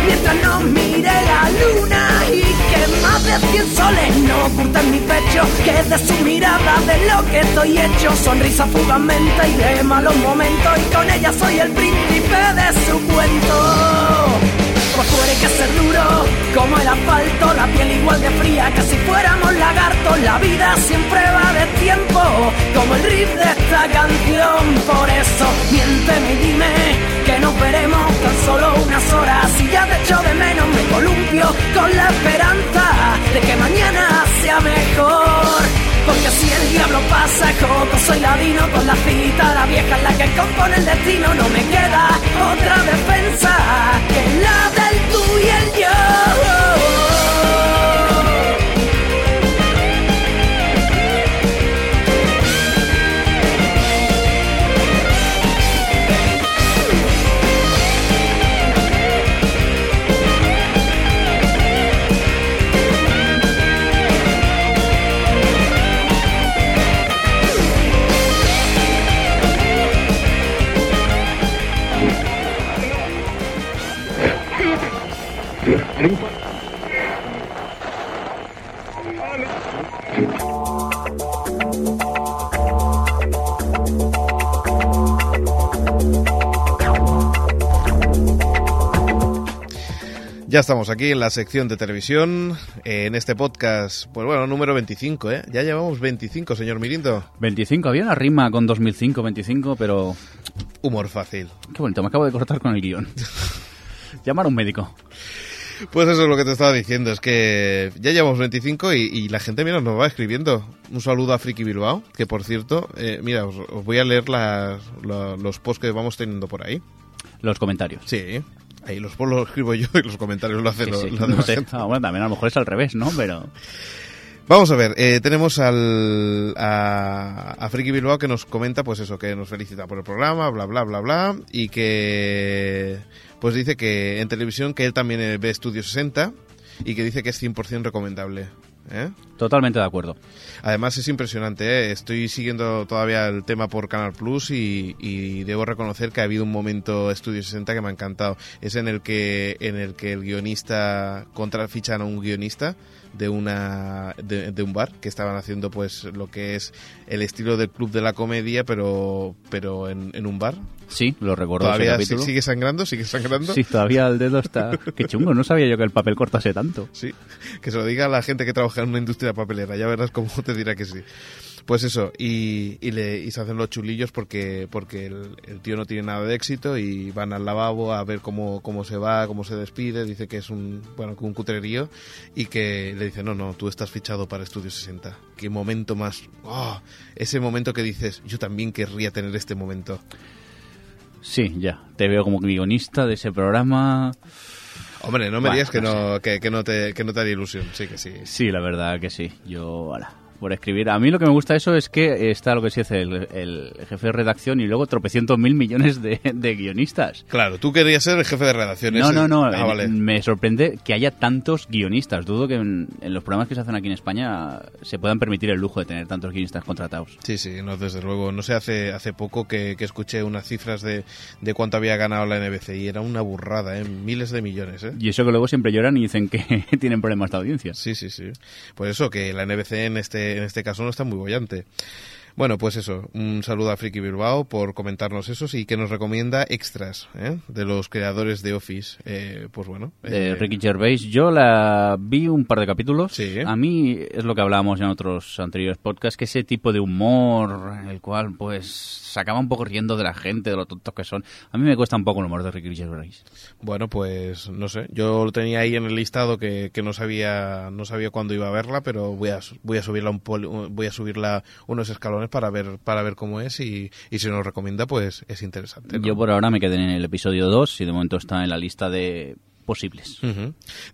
mientras no mire la luna y que más de cien soles no ocultan mi pecho que de su mirada de lo que estoy hecho sonrisa fugazmente y de malos momentos y con ella soy el príncipe de su cuento fuera hay que ser duro como el asfalto, la piel igual de fría que si fuéramos lagartos. La vida siempre va de tiempo, como el riff de esta canción. Por eso, miénteme y dime que nos veremos tan solo unas horas. Y ya te echo de menos, me columpio con la esperanza de que mañana sea mejor. Porque si el diablo pasa coco, soy ladino con la cita, la vieja la que compone el destino. No me queda otra defensa que la del tú y Ya estamos aquí en la sección de televisión, eh, en este podcast, pues bueno, número 25, ¿eh? Ya llevamos 25, señor Mirindo. 25, había una rima con 2005, 25, pero... Humor fácil. Qué bonito, me acabo de cortar con el guion. (laughs) Llamar a un médico. Pues eso es lo que te estaba diciendo, es que ya llevamos 25 y, y la gente, mira, nos va escribiendo. Un saludo a Friki Bilbao, que por cierto, eh, mira, os, os voy a leer la- los posts que vamos teniendo por ahí. Los comentarios. Sí, ahí los posts los escribo yo y los comentarios lo hace Sí, lo- sí, la no sé. Ah, bueno, también a lo mejor es al revés, ¿no? Pero... Vamos a ver, eh, tenemos al, a, a Friki Bilbao que nos comenta, pues eso, que nos felicita por el programa, bla, bla, bla, bla, y que, pues dice que en televisión que él también eh, ve Estudio 60 y que dice que es 100% recomendable. ¿Eh? Totalmente de acuerdo. Además es impresionante, ¿eh? estoy siguiendo todavía el tema por Canal Plus y, y debo reconocer que ha habido un momento Estudio 60 que me ha encantado. Es en el que, en el, que el guionista contrafichan a un guionista de una de, de un bar que estaban haciendo pues lo que es el estilo del club de la comedia pero pero en, en un bar Sí, lo recuerdo todavía sigue sangrando sigue sangrando Sí, todavía el dedo está... (laughs) Qué chungo, no sabía yo que el papel cortase tanto. Sí, que se lo diga a la gente que trabaja en una industria papelera, ya verás cómo te dirá que sí. Pues eso, y, y, le, y se hacen los chulillos porque, porque el, el tío no tiene nada de éxito y van al lavabo a ver cómo, cómo se va, cómo se despide, dice que es un, bueno, un cutrerío y que le dice, no, no, tú estás fichado para Estudio 60. Qué momento más, oh, ese momento que dices, yo también querría tener este momento. Sí, ya. Te veo como guionista de ese programa. Hombre, no me Bueno, digas que no que no te, que no te haría ilusión. Sí, que sí. Sí, la verdad que sí. Yo, ala, por escribir. A mí lo que me gusta eso es que está lo que se dice el, el jefe de redacción y luego tropecientos mil millones de, de guionistas. Claro, tú querías ser el jefe de redacción. No, ese- no, no. Ah, eh, vale. Me sorprende que haya tantos guionistas. Dudo que en, en los programas que se hacen aquí en España se puedan permitir el lujo de tener tantos guionistas contratados. Sí, sí, no, desde luego. No sé, hace, hace poco que, que escuché unas cifras de, de cuánto había ganado la NBC y era una burrada, ¿eh? Miles de millones, ¿eh? Y eso que luego siempre lloran y dicen que (laughs) tienen problemas de audiencia. Sí, sí, sí. Por eso que la NBC en este, en este caso no está muy bollante. Bueno, pues eso, un saludo a Friki Bilbao por comentarnos eso y que nos recomienda extras ¿eh? de los creadores de Office. Eh, pues bueno. de eh, Ricky Gervais. Yo la vi un par de capítulos. Sí. A mí es lo que hablábamos en otros anteriores podcasts, que ese tipo de humor, el cual pues se acaba un poco riendo de la gente, de lo tontos que son. A mí me cuesta un poco el humor de Ricky Gervais. Bueno, pues no sé. Yo lo tenía ahí en el listado que, que no sabía no sabía cuándo iba a verla, pero voy a, voy a subirla un pol- voy a subirla unos escalones para ver para ver cómo es y, y si nos recomienda pues es interesante. ¿no? Yo por ahora me quedé en el episodio 2 y de momento está en la lista de posibles.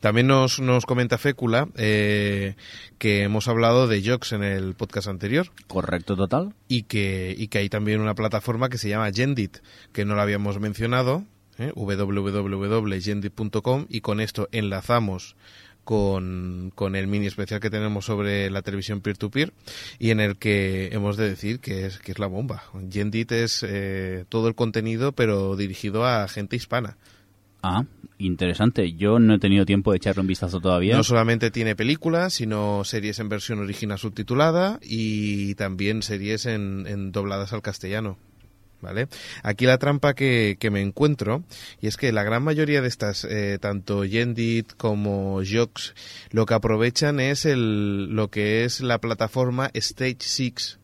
También nos, nos comenta Fécula eh, que hemos hablado de Jocks en el podcast anterior ¿Correcto total? y que, y que hay también una plataforma que se llama Gendit, que no la habíamos mencionado, ¿eh? www.gendit.com y con esto enlazamos con, con el mini especial que tenemos sobre la televisión peer-to-peer y en el que hemos de decir que es, que es la bomba. Gendit es eh, todo el contenido pero dirigido a gente hispana. Ah, interesante. Yo no he tenido tiempo de echarle un vistazo todavía. No solamente tiene películas, sino series en versión original subtitulada y también series en, dobladas al castellano. ¿Vale? Aquí la trampa que, que me encuentro, y es que la gran mayoría de estas, eh, tanto Yendit como Jox, lo que aprovechan es el, lo que es la plataforma Stage 6,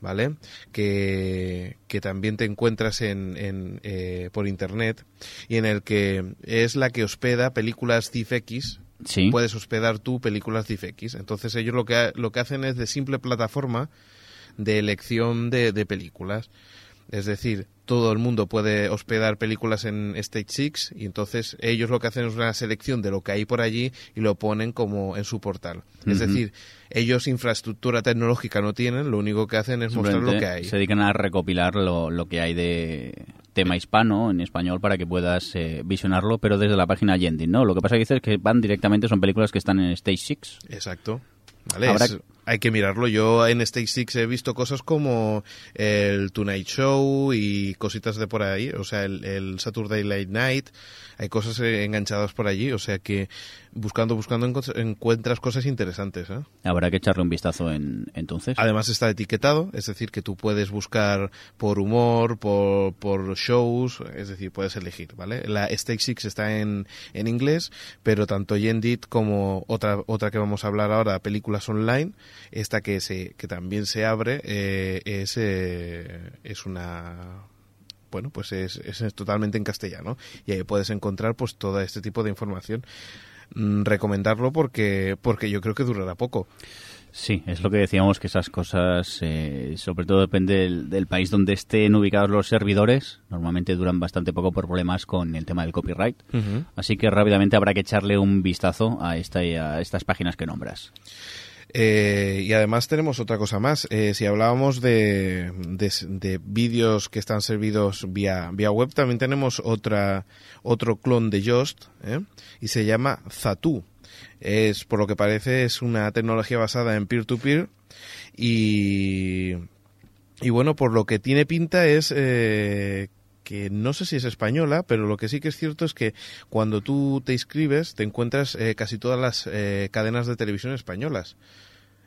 ¿vale? Que, que también te encuentras en, en, eh, por internet y en el que es la que hospeda películas CIFX, sí. puedes hospedar tú películas DivX. Entonces ellos lo que, lo que hacen es de simple plataforma de elección de, de películas. Es decir, todo el mundo puede hospedar películas en Stage 6 y entonces ellos lo que hacen es una selección de lo que hay por allí y lo ponen como en su portal. Es decir, ellos infraestructura tecnológica no tienen, lo único que hacen es mostrar lo que hay. Se dedican a recopilar lo, lo que hay de tema hispano en español para que puedas eh, visionarlo, pero desde la página Yendin, ¿no? Lo que pasa que dices es que van directamente, son películas que están en Stage 6. Exacto. ¿Vale? Habrá- Es- hay que mirarlo. Yo en Stage 6 he visto cosas como el Tonight Show y cositas de por ahí, o sea, el, el Saturday Late Night. Hay cosas eh, enganchadas por allí, o sea que buscando, buscando encuentras cosas interesantes. ¿eh? Habrá que echarle un vistazo en, entonces. Además está etiquetado, es decir, que tú puedes buscar por humor, por, por shows, es decir, puedes elegir, ¿vale? La Stage 6 está en, en inglés, pero tanto Yendit como otra, otra que vamos a hablar ahora, películas online, esta que, se, que también se abre, eh, es, eh, es una... Bueno, pues es, es totalmente en castellano y ahí puedes encontrar pues todo este tipo de información. Mm, recomendarlo porque porque yo creo que durará poco. Sí, es lo que decíamos, que esas cosas, eh, sobre todo depende del, del país donde estén ubicados los servidores, normalmente duran bastante poco por problemas con el tema del copyright. Así que rápidamente habrá que echarle un vistazo a, esta, a estas páginas que nombras. Eh, y además tenemos otra cosa más. Eh, si hablábamos de, de, de vídeos que están servidos vía, vía web, también tenemos otra, otro clon de Yoast, ¿eh? y se llama Zatu. Es, por lo que parece, es una tecnología basada en peer-to-peer y, y bueno, por lo que tiene pinta es eh, que no sé si es española, pero lo que sí que es cierto es que cuando tú te inscribes te encuentras eh, casi todas las eh, cadenas de televisión españolas.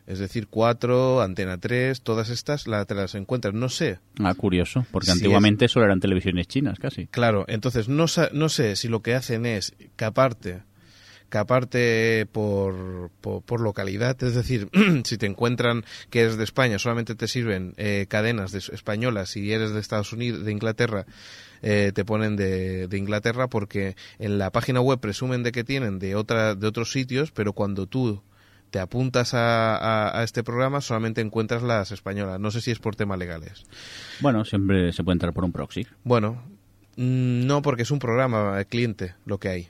Es decir, 4, Antena 3, todas estas la, te las encuentras. No sé, Ah, curioso, porque antiguamente solo eran televisiones chinas, casi. Claro, entonces no, no sé si lo que hacen es que aparte por, por, por localidad, es decir, (clears throat) si te encuentran que eres de España, solamente te sirven eh, cadenas de, españolas, si eres de Estados Unidos, de Inglaterra, eh, te ponen de, de, Inglaterra porque en la página web presumen de que tienen de otra de otros sitios pero cuando tú te apuntas a, a, a, este programa solamente encuentras las españolas. No sé si es por temas legales. Bueno siempre se puede entrar por un proxy. Bueno mm, no porque es un programa cliente lo que hay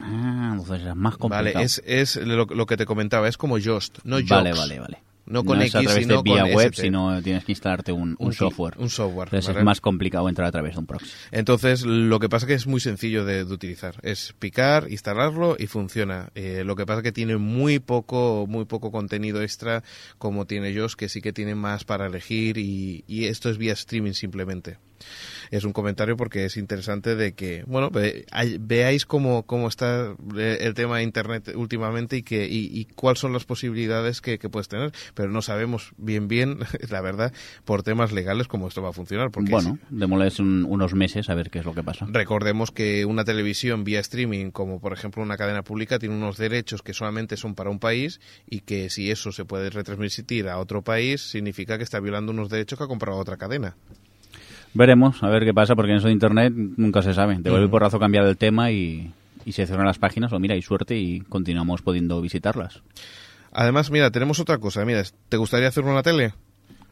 Ah, entonces es más complicado. Vale, es, es lo, lo, que te comentaba, es como Just, no. Vale, vale, vale. No con no X, es a través sino de vía con web, ST. sino tienes que instalarte un, un, Un- software. un software, Entonces ¿vale? es más complicado entrar a través de un proxy. Entonces, lo que pasa que es muy sencillo de, de utilizar. Es picar, instalarlo y funciona. Eh, lo que pasa que tiene muy poco, muy poco contenido extra, como tiene Josh, que sí que tiene más para elegir y, y esto es vía streaming simplemente. Es un comentario porque es interesante de que, bueno, ve- hay- veáis cómo, cómo está eh, el tema de Internet últimamente y, que, y, y cuáles son las posibilidades que, que puedes tener, pero no sabemos bien, bien, (laughs) la verdad, por temas legales cómo esto va a funcionar. Porque Bueno, un- unos meses a ver qué es lo que pasa. Recordemos que una televisión vía streaming, como por ejemplo una cadena pública, tiene unos derechos que solamente son para un país y que si eso se puede retransmitir a otro país, significa que está violando unos derechos que ha comprado otra cadena. Veremos, a ver qué pasa, porque en eso de Internet nunca se sabe. Te vuelve Ujú. porrazo cambiar el tema y, y se cierran las páginas, o mira, hay suerte y continuamos pudiendo visitarlas. Además, mira, tenemos otra cosa. Mira, ¿te gustaría hacer una tele?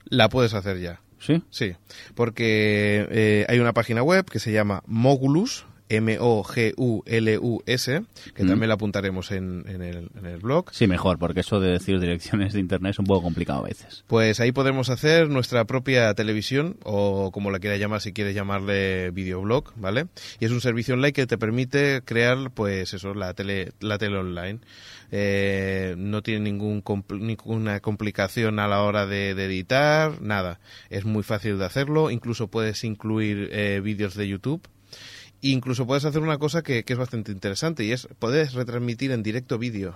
La puedes hacer ya. ¿Sí? Sí, porque eh, hay una página web que se llama Mogulus, M-O-G-U-L-U-S, que Mm. también la apuntaremos en, en el, en el blog. Sí, mejor, porque eso de decir direcciones de Internet es un poco complicado a veces. Pues ahí podemos hacer nuestra propia televisión o como la quiera llamar, si quieres llamarle videoblog, ¿vale? Y es un servicio online que te permite crear, pues eso, la tele, la tele online. Eh, no tiene ningún compl- ninguna complicación a la hora de, de editar, nada. Es muy fácil de hacerlo. Incluso puedes incluir eh, vídeos de YouTube. Incluso puedes hacer una cosa que, que es bastante interesante y es puedes retransmitir en directo vídeo.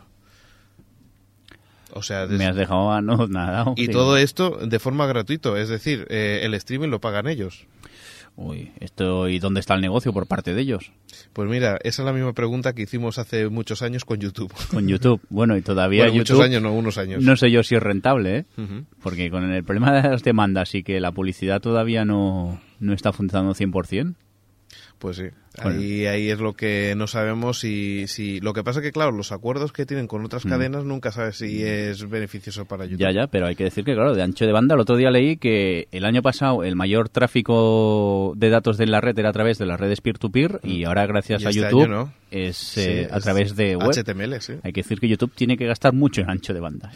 O sea, des- Me has dejado no, nada. y todo esto de forma gratuita, es decir, eh, el streaming lo pagan ellos. Uy, esto, ¿y dónde está el negocio por parte de ellos? Pues mira, esa es la misma pregunta que hicimos hace muchos años con YouTube. Con YouTube. (laughs) Bueno, y todavía Bueno, YouTube... muchos años, no, unos años. No sé yo si es rentable, ¿eh? Porque con el problema de las demandas y que la publicidad todavía no, no está funcionando 100%. Pues sí, Bueno. ahí, ahí es lo que no sabemos si, si... Lo que pasa que, claro, los acuerdos que tienen con otras Mm. cadenas nunca sabes si es beneficioso para YouTube. Ya, ya, pero hay que decir que, claro, de ancho de banda, el otro día leí que el año pasado el mayor tráfico de datos de la red era a través de las redes peer-to-peer y ahora, gracias Y a este YouTube, año no. es Sí, eh, a es través de web. HTML, sí. Hay que decir que YouTube tiene que gastar mucho en ancho de banda.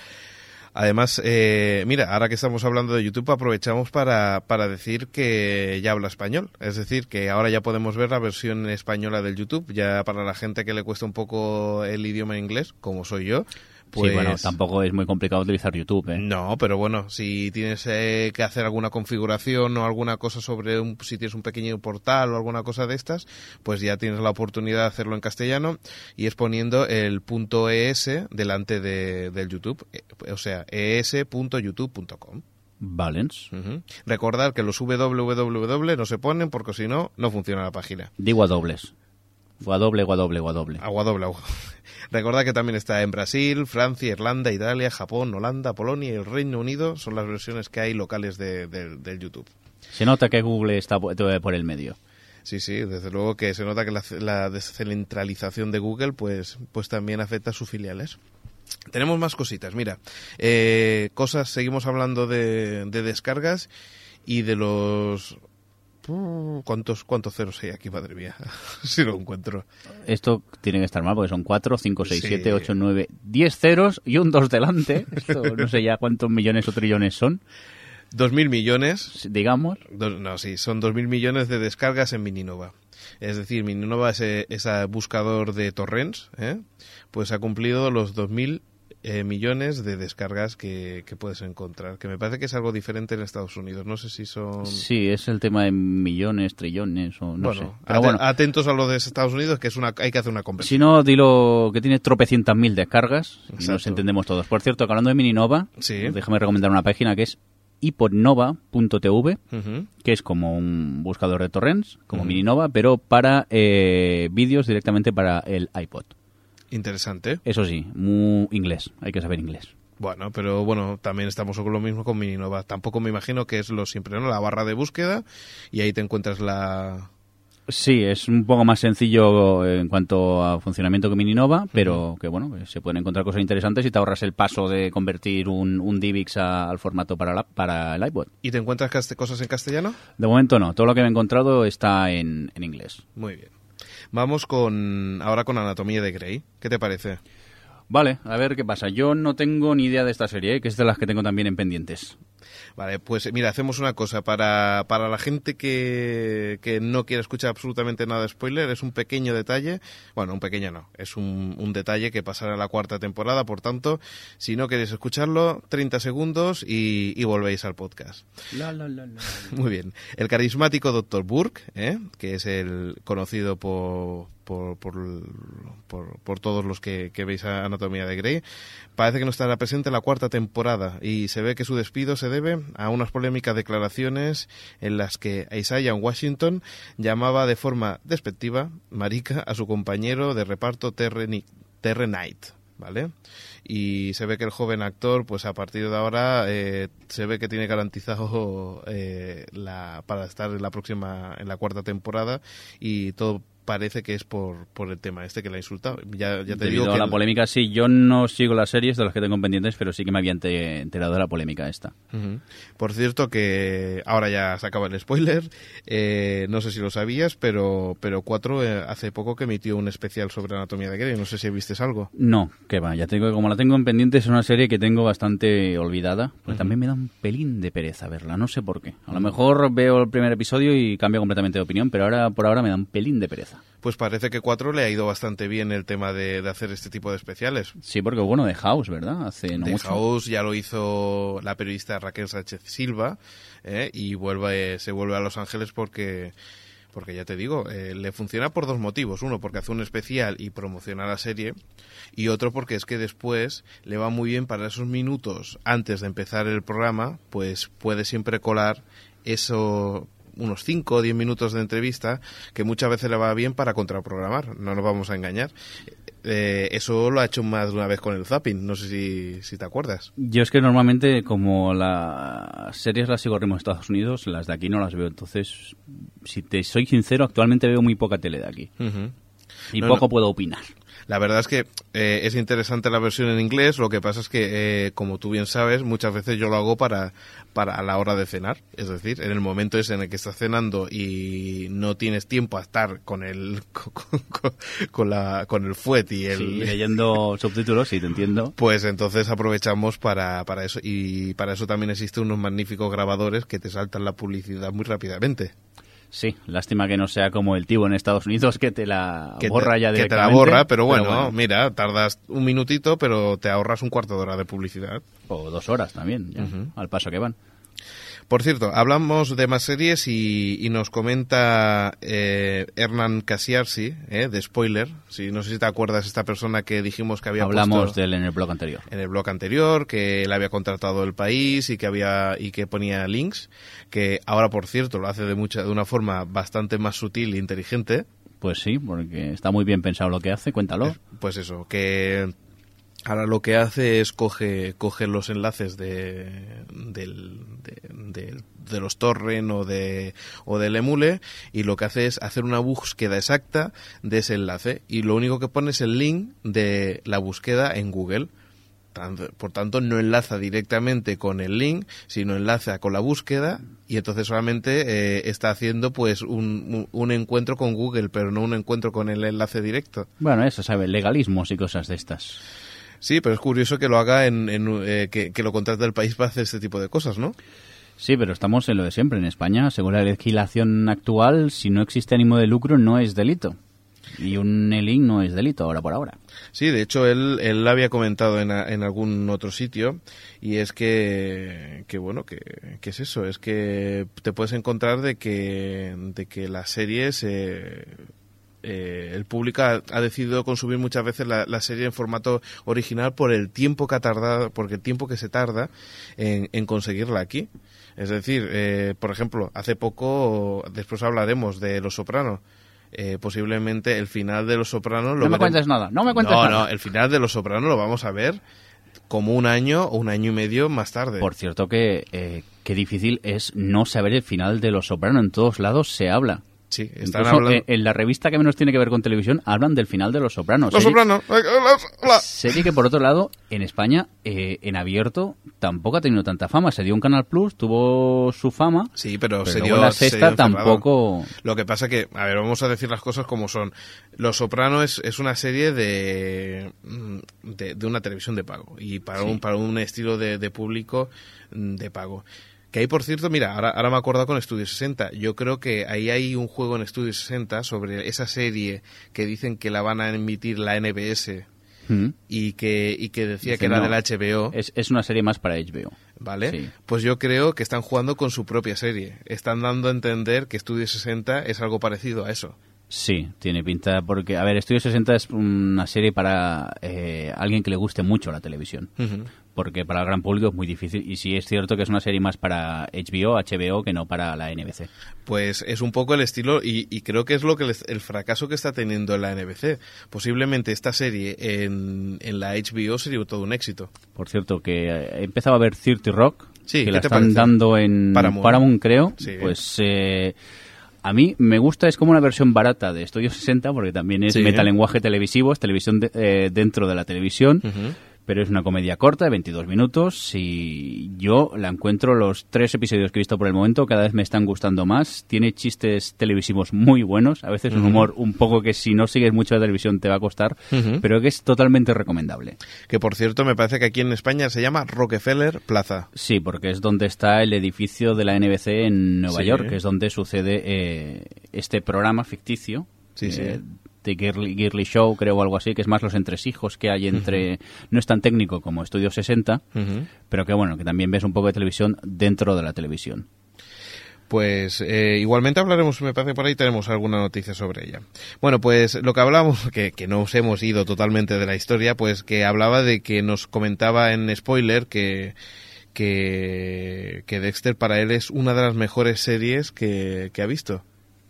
Además, eh, mira, ahora que estamos hablando de YouTube, aprovechamos para, para decir que ya habla español. Es decir, que ahora ya podemos ver la versión española del YouTube. Ya para la gente que le cuesta un poco el idioma inglés, como soy yo, pues... Sí, bueno, tampoco es muy complicado utilizar YouTube, ¿eh? No, pero bueno, si tienes eh, que hacer alguna configuración o alguna cosa sobre un, si tienes un pequeño portal o alguna cosa de estas, pues ya tienes la oportunidad de hacerlo en castellano y es poniendo el punto .es delante de, del YouTube, eh, o sea, es.youtube.com. Valens. Ujú. Recordar que los www no se ponen porque si no, no funciona la página. Digo a dobles. Guadoble, guadoble, guadoble. Agua doble, agua. (laughs) Recordad que también está en Brasil, Francia, Irlanda, Italia, Japón, Holanda, Polonia y el Reino Unido. Son las versiones que hay locales de, de- del YouTube. Se nota que Google está po- por el medio. Sí, sí, desde luego que se nota que la, la descentralización de Google pues, pues también afecta a sus filiales. Tenemos más cositas, mira, eh, cosas, seguimos hablando de, de descargas y de los... ¿Cuántos, ¿Cuántos ceros hay aquí, madre mía? (laughs) si lo encuentro. Esto tiene que estar mal porque son 4, 5, 6, Sí. 7, 8, 9, 10 ceros y un 2 delante. (laughs) Esto no sé ya cuántos millones o trillones son, Dos mil millones digamos. Dos- no, sí, son 2.000 millones de descargas en Mininova. Es decir, Mininova, ese, ese buscador de torrents, ¿eh? pues ha cumplido los 2.000 eh, millones de descargas que, que puedes encontrar. Que me parece que es algo diferente en Estados Unidos. No sé si son... Sí, es el tema de millones, trillones o no bueno, sé. Pero bueno, atentos a lo de Estados Unidos, que es una, hay que hacer una conversión. si no, dilo que tiene tropecientas mil descargas y nos entendemos todos. Por cierto, que hablando de Mininova, Sí. déjame recomendar una página que es hipodnova.tv que es como un buscador de torrents, como Ujú. Mininova, pero para eh, vídeos directamente para el iPod. Interesante. Eso sí, muy inglés, hay que saber inglés. Bueno, pero bueno, también estamos con lo mismo con Mininova. Tampoco me imagino que es lo siempre, ¿no? La barra de búsqueda y ahí te encuentras la... Sí, es un poco más sencillo en cuanto a funcionamiento que Mininova, pero que bueno, se pueden encontrar cosas interesantes y te ahorras el paso de convertir un, un DivX a- al formato para, la- para el iPod. ¿Y te encuentras cosas en castellano? De momento no, todo lo que me he encontrado está en, en inglés. Muy bien. Vamos con ahora con Anatomía de Grey. ¿Qué te parece? Vale, a ver qué pasa. Yo no tengo ni idea de esta serie, ¿eh? que es de las que tengo también en pendientes. Vale, pues mira, hacemos una cosa. Para, para la gente que, que no quiere escuchar absolutamente nada de spoiler, es un pequeño detalle. Bueno, un pequeño no, es un, un detalle que pasará en la cuarta temporada. Por tanto, si no queréis escucharlo, 30 segundos y, y volvéis al podcast. (laughs) Muy bien. El carismático Dr. Burke, ¿eh? que es el conocido por, por, por, por- todos los que, veis a Anatomía de Grey, parece que no estará presente en la cuarta temporada y se ve que su despido se debe a unas polémicas declaraciones en las que Isaiah Washington llamaba de forma despectiva, marica, a su compañero de reparto Terry Knight. ¿Vale? Y se ve que el joven actor, pues a partir de ahora, eh, se ve que tiene garantizado eh, la, para estar en la próxima, en la cuarta temporada y todo parece que es por, por el tema este que le ha insultado. Ya, ya te Debido digo a la polémica, sí, yo no sigo las series de las que tengo pendientes, pero sí que me había ente- enterado de la polémica esta. Por cierto que ahora ya se acaba el spoiler, eh, no sé si lo sabías, pero pero 4 eh, hace poco que emitió un especial sobre anatomía de Grey, no sé si vistes algo. No, que va, ya tengo que como la tengo en pendiente es una serie que tengo bastante olvidada, porque también me da un pelín de pereza verla, no sé por qué. A lo mejor veo el primer episodio y cambio completamente de opinión, pero ahora por ahora me da un pelín de pereza. Pues parece que 4 le ha ido bastante bien el tema de, de hacer este tipo de especiales. Sí, porque bueno, de House, ¿verdad? Hace no mucho. House ya lo hizo la periodista Raquel Sánchez Silva ¿eh? y vuelve, se vuelve a Los Ángeles porque, porque ya te digo, eh, le funciona por dos motivos. Uno, porque hace un especial y promociona la serie y otro porque es que después le va muy bien para esos minutos antes de empezar el programa, pues puede siempre colar eso unos 5 o 10 minutos de entrevista que muchas veces le va bien para contraprogramar, no nos vamos a engañar. Eh, eso lo ha hecho más de una vez con el zapping, no sé si, si te acuerdas. Yo es que normalmente, como las series las sigo ritmo en Estados Unidos, las de aquí no las veo. Entonces, si te soy sincero, actualmente veo muy poca tele de aquí. Y No, poco no. puedo opinar. La verdad es que eh, es interesante la versión en inglés, lo que pasa es que, eh, como tú bien sabes, muchas veces yo lo hago para, para a la hora de cenar, es decir, en el momento ese en el que estás cenando y no tienes tiempo a estar con el, (laughs) con, con- con la, con el fuet y el... Sí, leyendo (laughs) subtítulos, sí, te entiendo. Pues entonces aprovechamos para, para eso y para eso también existen unos magníficos grabadores que te saltan la publicidad muy rápidamente. Sí, lástima que no sea como el tío en Estados Unidos que te la que borra te, ya que te la directamente. borra, pero bueno, mira, tardas un minutito, pero te ahorras un cuarto de hora de publicidad. O dos horas también, ya, al paso que van. Por cierto, hablamos de más series y, y nos comenta eh, Hernán Casiarsi, eh, de Spoiler. Si, no sé si te acuerdas, esta persona que dijimos que había Hablamos de él en el blog anterior. en el blog anterior, que él había contratado el país y que había y que ponía links, que ahora por cierto lo hace de mucha de una forma bastante más sutil e inteligente. Pues sí, porque está muy bien pensado lo que hace, cuéntalo. Pues eso, que ahora lo que hace es coge, coge los enlaces de, de, los torrent o, de, o del emule y lo que hace es hacer una búsqueda exacta de ese enlace y lo único que pone es el link de la búsqueda en Google. Por tanto, no enlaza directamente con el link, sino enlaza con la búsqueda y entonces solamente eh, está haciendo pues un- un encuentro con Google, pero no un encuentro con el enlace directo. Bueno, eso, sabe, legalismos y cosas de estas. Sí, pero es curioso que lo haga en, en, eh, que, que lo contrate el país para hacer este tipo de cosas, ¿no? Sí, pero estamos en lo de siempre. En España, según la legislación actual, si no existe ánimo de lucro, no es delito. Y un link no es delito, ahora por ahora. Sí, de hecho él, él había comentado en, a- en algún otro sitio y es que, que bueno, que, que es eso, es que te puedes encontrar de que, de que las series, eh, eh, el público ha, ha decidido consumir muchas veces la, la serie en formato original por el tiempo que ha tardado, porque el tiempo que se tarda en, en conseguirla aquí. Es decir, eh, por ejemplo, hace poco, después hablaremos de Los Soprano, eh, posiblemente el final de Los Sopranos... Lo No me veremos- cuentes nada, no me cuentes no, nada. No, el final de Los Sopranos lo vamos a ver como un año o un año y medio más tarde. Por cierto que eh, qué difícil es no saber el final de Los Sopranos. En todos lados se habla. Sí, están Incluso, hablando... eh, en la revista que menos tiene que ver con televisión hablan del final de Los Sopranos. Los Serie- Sopranos... Hola, hola. Serie que, por otro lado, en España, eh, en abierto, tampoco ha tenido tanta fama. Se dio un Canal Plus, tuvo su fama, Sí, pero, pero se dio la se sexta dio tampoco... Lo que pasa que, a ver, vamos a decir las cosas como son. Los Soprano es, es una serie de, mm, de, de una televisión de pago y para, Sí. un, para un estilo de, de público mm, de pago. Que ahí, por cierto, mira, ahora, ahora me he acordado con Studio 60. Yo creo que ahí hay un juego en Studio 60 sobre esa serie que dicen que la van a emitir la NBS ¿Mm? y que, y que decía Dice, que era no, del HBO. Es, es una serie más para HBO. ¿Vale? Sí. Pues yo creo que están jugando con su propia serie. Están dando a entender que Studio 60 es algo parecido a eso. Sí, tiene pinta porque, a ver, Estudio 60 es una serie para eh, alguien que le guste mucho la televisión. Porque para el gran público es muy difícil. Y sí es cierto que es una serie más para HBO, HBO, que no para la NBC. Pues es un poco el estilo y, y creo que es lo que les- el fracaso que está teniendo la NBC. Posiblemente esta serie en, en la HBO sería todo un éxito. Por cierto, que he empezado a ver 30 Rock, Sí, que ¿qué la están parece? dando en Paramount. Paramount, creo. Sí. Pues eh, a mí me gusta, es como una versión barata de Estudio 60, porque también es Sí. metalenguaje televisivo, es televisión de- eh, dentro de la televisión. Pero es una comedia corta de 22 minutos y yo la encuentro los tres episodios que he visto por el momento cada vez me están gustando más. Tiene chistes televisivos muy buenos, a veces un humor un poco que si no sigues mucho la televisión te va a costar, pero que es totalmente recomendable. Que por cierto me parece que aquí en España se llama Rockefeller Plaza. Sí, porque es donde está el edificio de la NBC en Nueva Sí. York, que es donde sucede eh, este programa ficticio. Sí, sí. eh, de Girly, Girly Show, creo, o algo así, que es más los entresijos que hay entre... No es tan técnico como Estudio 60, Ujú. pero que bueno, que también ves un poco de televisión dentro de la televisión. Pues eh, igualmente hablaremos, me parece por ahí tenemos alguna noticia sobre ella. Bueno, pues lo que hablamos, (laughs) que, que nos hemos ido totalmente de la historia, pues que hablaba de que nos comentaba en spoiler que, que, que Dexter para él es una de las mejores series que, que ha visto.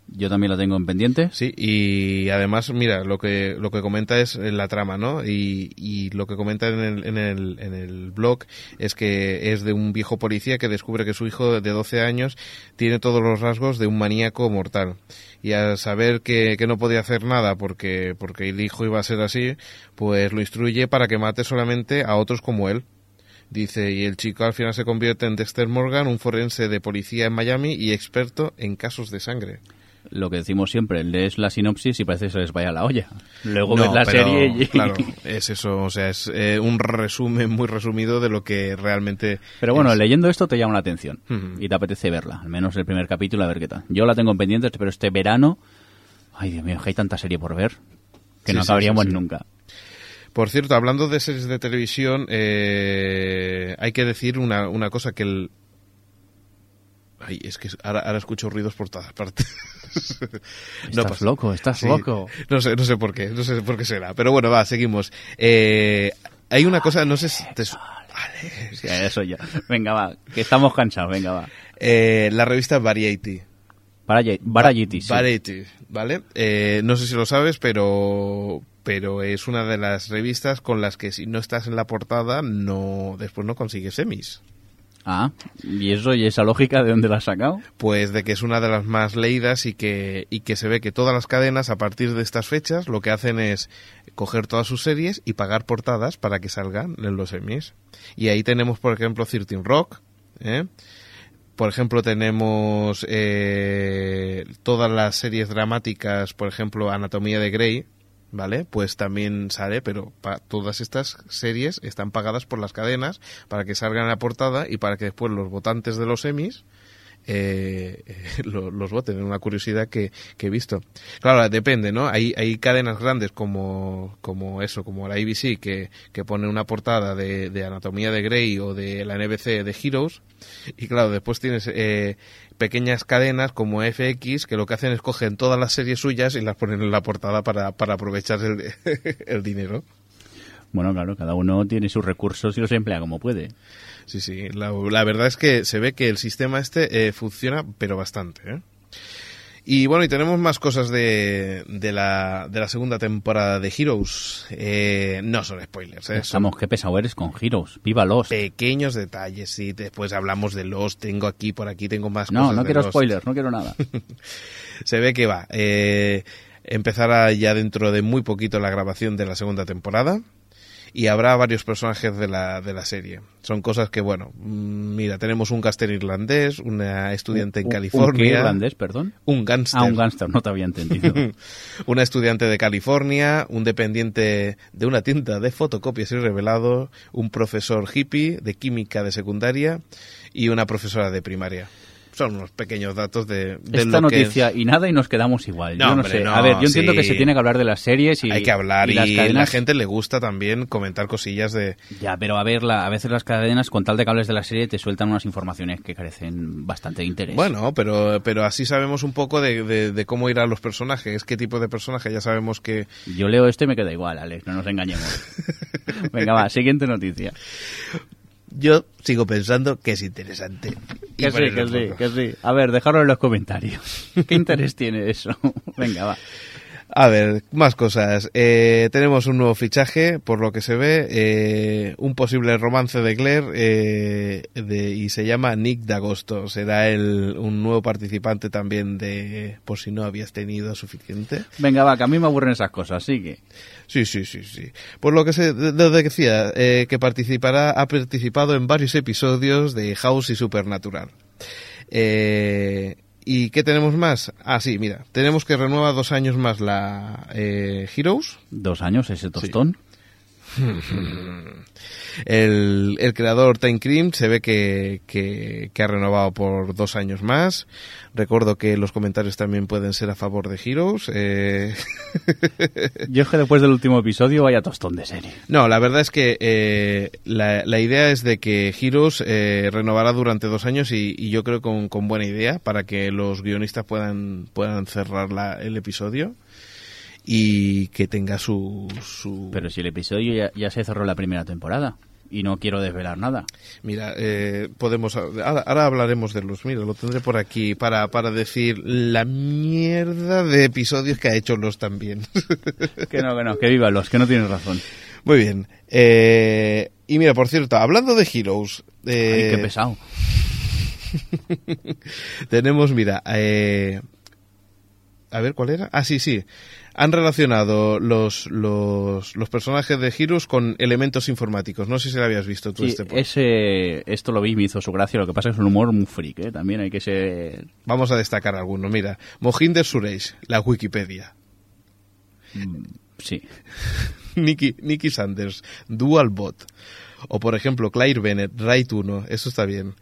Yo también la tengo en pendiente. Sí, y además, mira, lo que, lo que comenta es la trama, ¿no? Y, y lo que comenta en el, en, el, en el blog es que es de un viejo policía que descubre que su hijo de 12 años tiene todos los rasgos de un maníaco mortal. Y al saber que, que no podía hacer nada porque, porque el hijo iba a ser así, pues lo instruye para que mate solamente a otros como él. Dice, y el chico al final se convierte en Dexter Morgan, un forense de policía en Miami y experto en casos de sangre. Lo que decimos siempre, lees la sinopsis y parece que se les vaya la olla. Luego No, ves la pero, serie y... Claro, es eso, o sea, es eh, un resumen muy resumido de lo que realmente... Pero bueno, es. leyendo esto te llama la atención Ujú. y te apetece verla, al menos el primer capítulo, a ver qué tal. Yo la tengo en pendientes, pero este verano, ay Dios mío, hay tanta serie por ver que Sí, no acabaríamos sí, sí. nunca. Por cierto, hablando de series de televisión, eh, hay que decir una, una cosa que el... Ay, es que ahora, ahora escucho ruidos por todas partes. (laughs) No Estás pasa- loco, estás Sí. loco. No sé, no sé por qué, no sé por qué será. Pero bueno, va, seguimos. Eh, hay una cosa, no sé si te Sí, eso ya. Venga, va, que estamos cansados, venga, va. eh, la revista Variety. Variety, Variety, sí. Variety, ¿vale? Eh, no sé si lo sabes, pero pero es una de las revistas con las que si no estás en la portada, no después no consigues Emmys. Ah, ¿y eso y esa lógica de dónde la has sacado? Pues de que es una de las más leídas y que, y que se ve que todas las cadenas a partir de estas fechas lo que hacen es coger todas sus series y pagar portadas para que salgan en los Emmys. Y ahí tenemos, por ejemplo, 13 Rock, ¿eh? Por ejemplo, tenemos eh, todas las series dramáticas, por ejemplo, Anatomía de Grey, ¿vale? Pues también sale, pero todas estas series están pagadas por las cadenas para que salgan en la portada y para que después los votantes de los Emmys eh, (laughs) lo- los voten. Es una curiosidad que, que he visto. Claro, depende, ¿no? Hay, hay cadenas grandes como, como eso, como la ABC, que, que pone una portada de, de Anatomía de Grey o de la NBC de Heroes. Y claro, después tienes eh, pequeñas cadenas como FX que lo que hacen es cogen todas las series suyas y las ponen en la portada para, para aprovechar el, (laughs) el dinero. Bueno, claro, cada uno tiene sus recursos y los emplea como puede. Sí, sí. La, la verdad es que se ve que el sistema este eh, funciona, pero bastante. ¿eh? Y bueno, y tenemos más cosas de, de, la, de la segunda temporada de Heroes. Eh, no son spoilers, ¿eh? Estamos, qué pesado eres con Heroes. Viva los. pequeños detalles. Y después hablamos de los. Tengo aquí, por aquí tengo más No, cosas. no de quiero Lost. spoilers, no quiero nada. (laughs) Se ve que va. Eh, empezará ya dentro de muy poquito la grabación de la segunda temporada. Y habrá varios personajes de la, de la serie. Son cosas que, bueno, mm, mira, tenemos un caster irlandés, una estudiante en Un- un California. qué irlandés, perdón? Un. Ah, un gánster, no te había entendido. (laughs) una estudiante de California, un dependiente de una tienda de fotocopias y revelado, un profesor hippie de química de secundaria y una profesora de primaria. Son unos pequeños datos de, de Esta lo que noticia y nada y nos quedamos igual. No, yo no hombre, sé. no, a ver, yo entiendo que se tiene que hablar de las series y hay que hablar y, las la gente le gusta también comentar cosillas de... Ya, pero a ver, la- a veces las cadenas con tal de que hables de la serie te sueltan unas informaciones que carecen bastante de interés. Bueno, pero, pero así sabemos un poco de, de- de cómo irán los personajes, qué tipo de personaje. Ya sabemos que Yo leo esto y me queda igual, Alex, no nos engañemos. (laughs) Venga, va, siguiente noticia. Yo sigo pensando que es interesante. Y Que sí, que sí, que sí. A ver, dejadlo en los comentarios. (laughs) ¿Qué interés tiene eso? (laughs) Venga, va. A ver, más cosas. Eh, tenemos un nuevo fichaje, por lo que se ve, eh, un posible romance de Claire eh, de- y se llama Nick D'Agosto. Será el, un nuevo participante también de Por si no habías tenido suficiente. Venga, va, que a mí me aburren esas cosas, sigue. Sí, sí, sí, sí. Por lo que se de- de- decía, eh, que participará, ha participado en varios episodios de House y Supernatural. Eh, ¿Y qué tenemos más? Ah, sí, mira, tenemos que renueva dos años más la eh, Heroes. Dos años ese tostón. (laughs) El, el creador Time Cream se ve que, que, que ha renovado por dos años más. Recuerdo que los comentarios también pueden ser a favor de Heroes. Eh, (laughs) Yo es que después del último episodio vaya tostón de serie. No, la verdad es que eh, la, la idea es de que Heroes eh, renovará durante dos años y, y yo creo con, con buena idea para que los guionistas puedan, puedan cerrar la- el episodio y que tenga su... su... Pero si el episodio ya, ya se cerró la primera temporada y no quiero desvelar nada. Mira, eh, podemos... Ahora, ahora hablaremos de los... Mira, lo tendré por aquí para, para decir la mierda de episodios que ha hecho los también. (laughs) Que no, que no, que viva los, que no tienes razón. Muy bien. Eh, y mira, por cierto, hablando de Heroes... eh, Ay, qué pesado. (laughs) Tenemos, mira, eh, a ver, ¿cuál era? Ah, sí, sí. Han relacionado los, los, los personajes de Heroes con elementos informáticos. No sé si lo habías visto tú Sí, este. post. ese, esto lo vi me hizo su gracia. Lo que pasa es que es un humor muy freak, ¿eh? También hay que ser... Vamos a destacar alguno. Mira, Mohinder Suresh, la Wikipedia. Sí. (laughs) Nicky, Nicky Sanders, Dualbot. O, por ejemplo, Claire Bennett, Write 1. Eso está bien.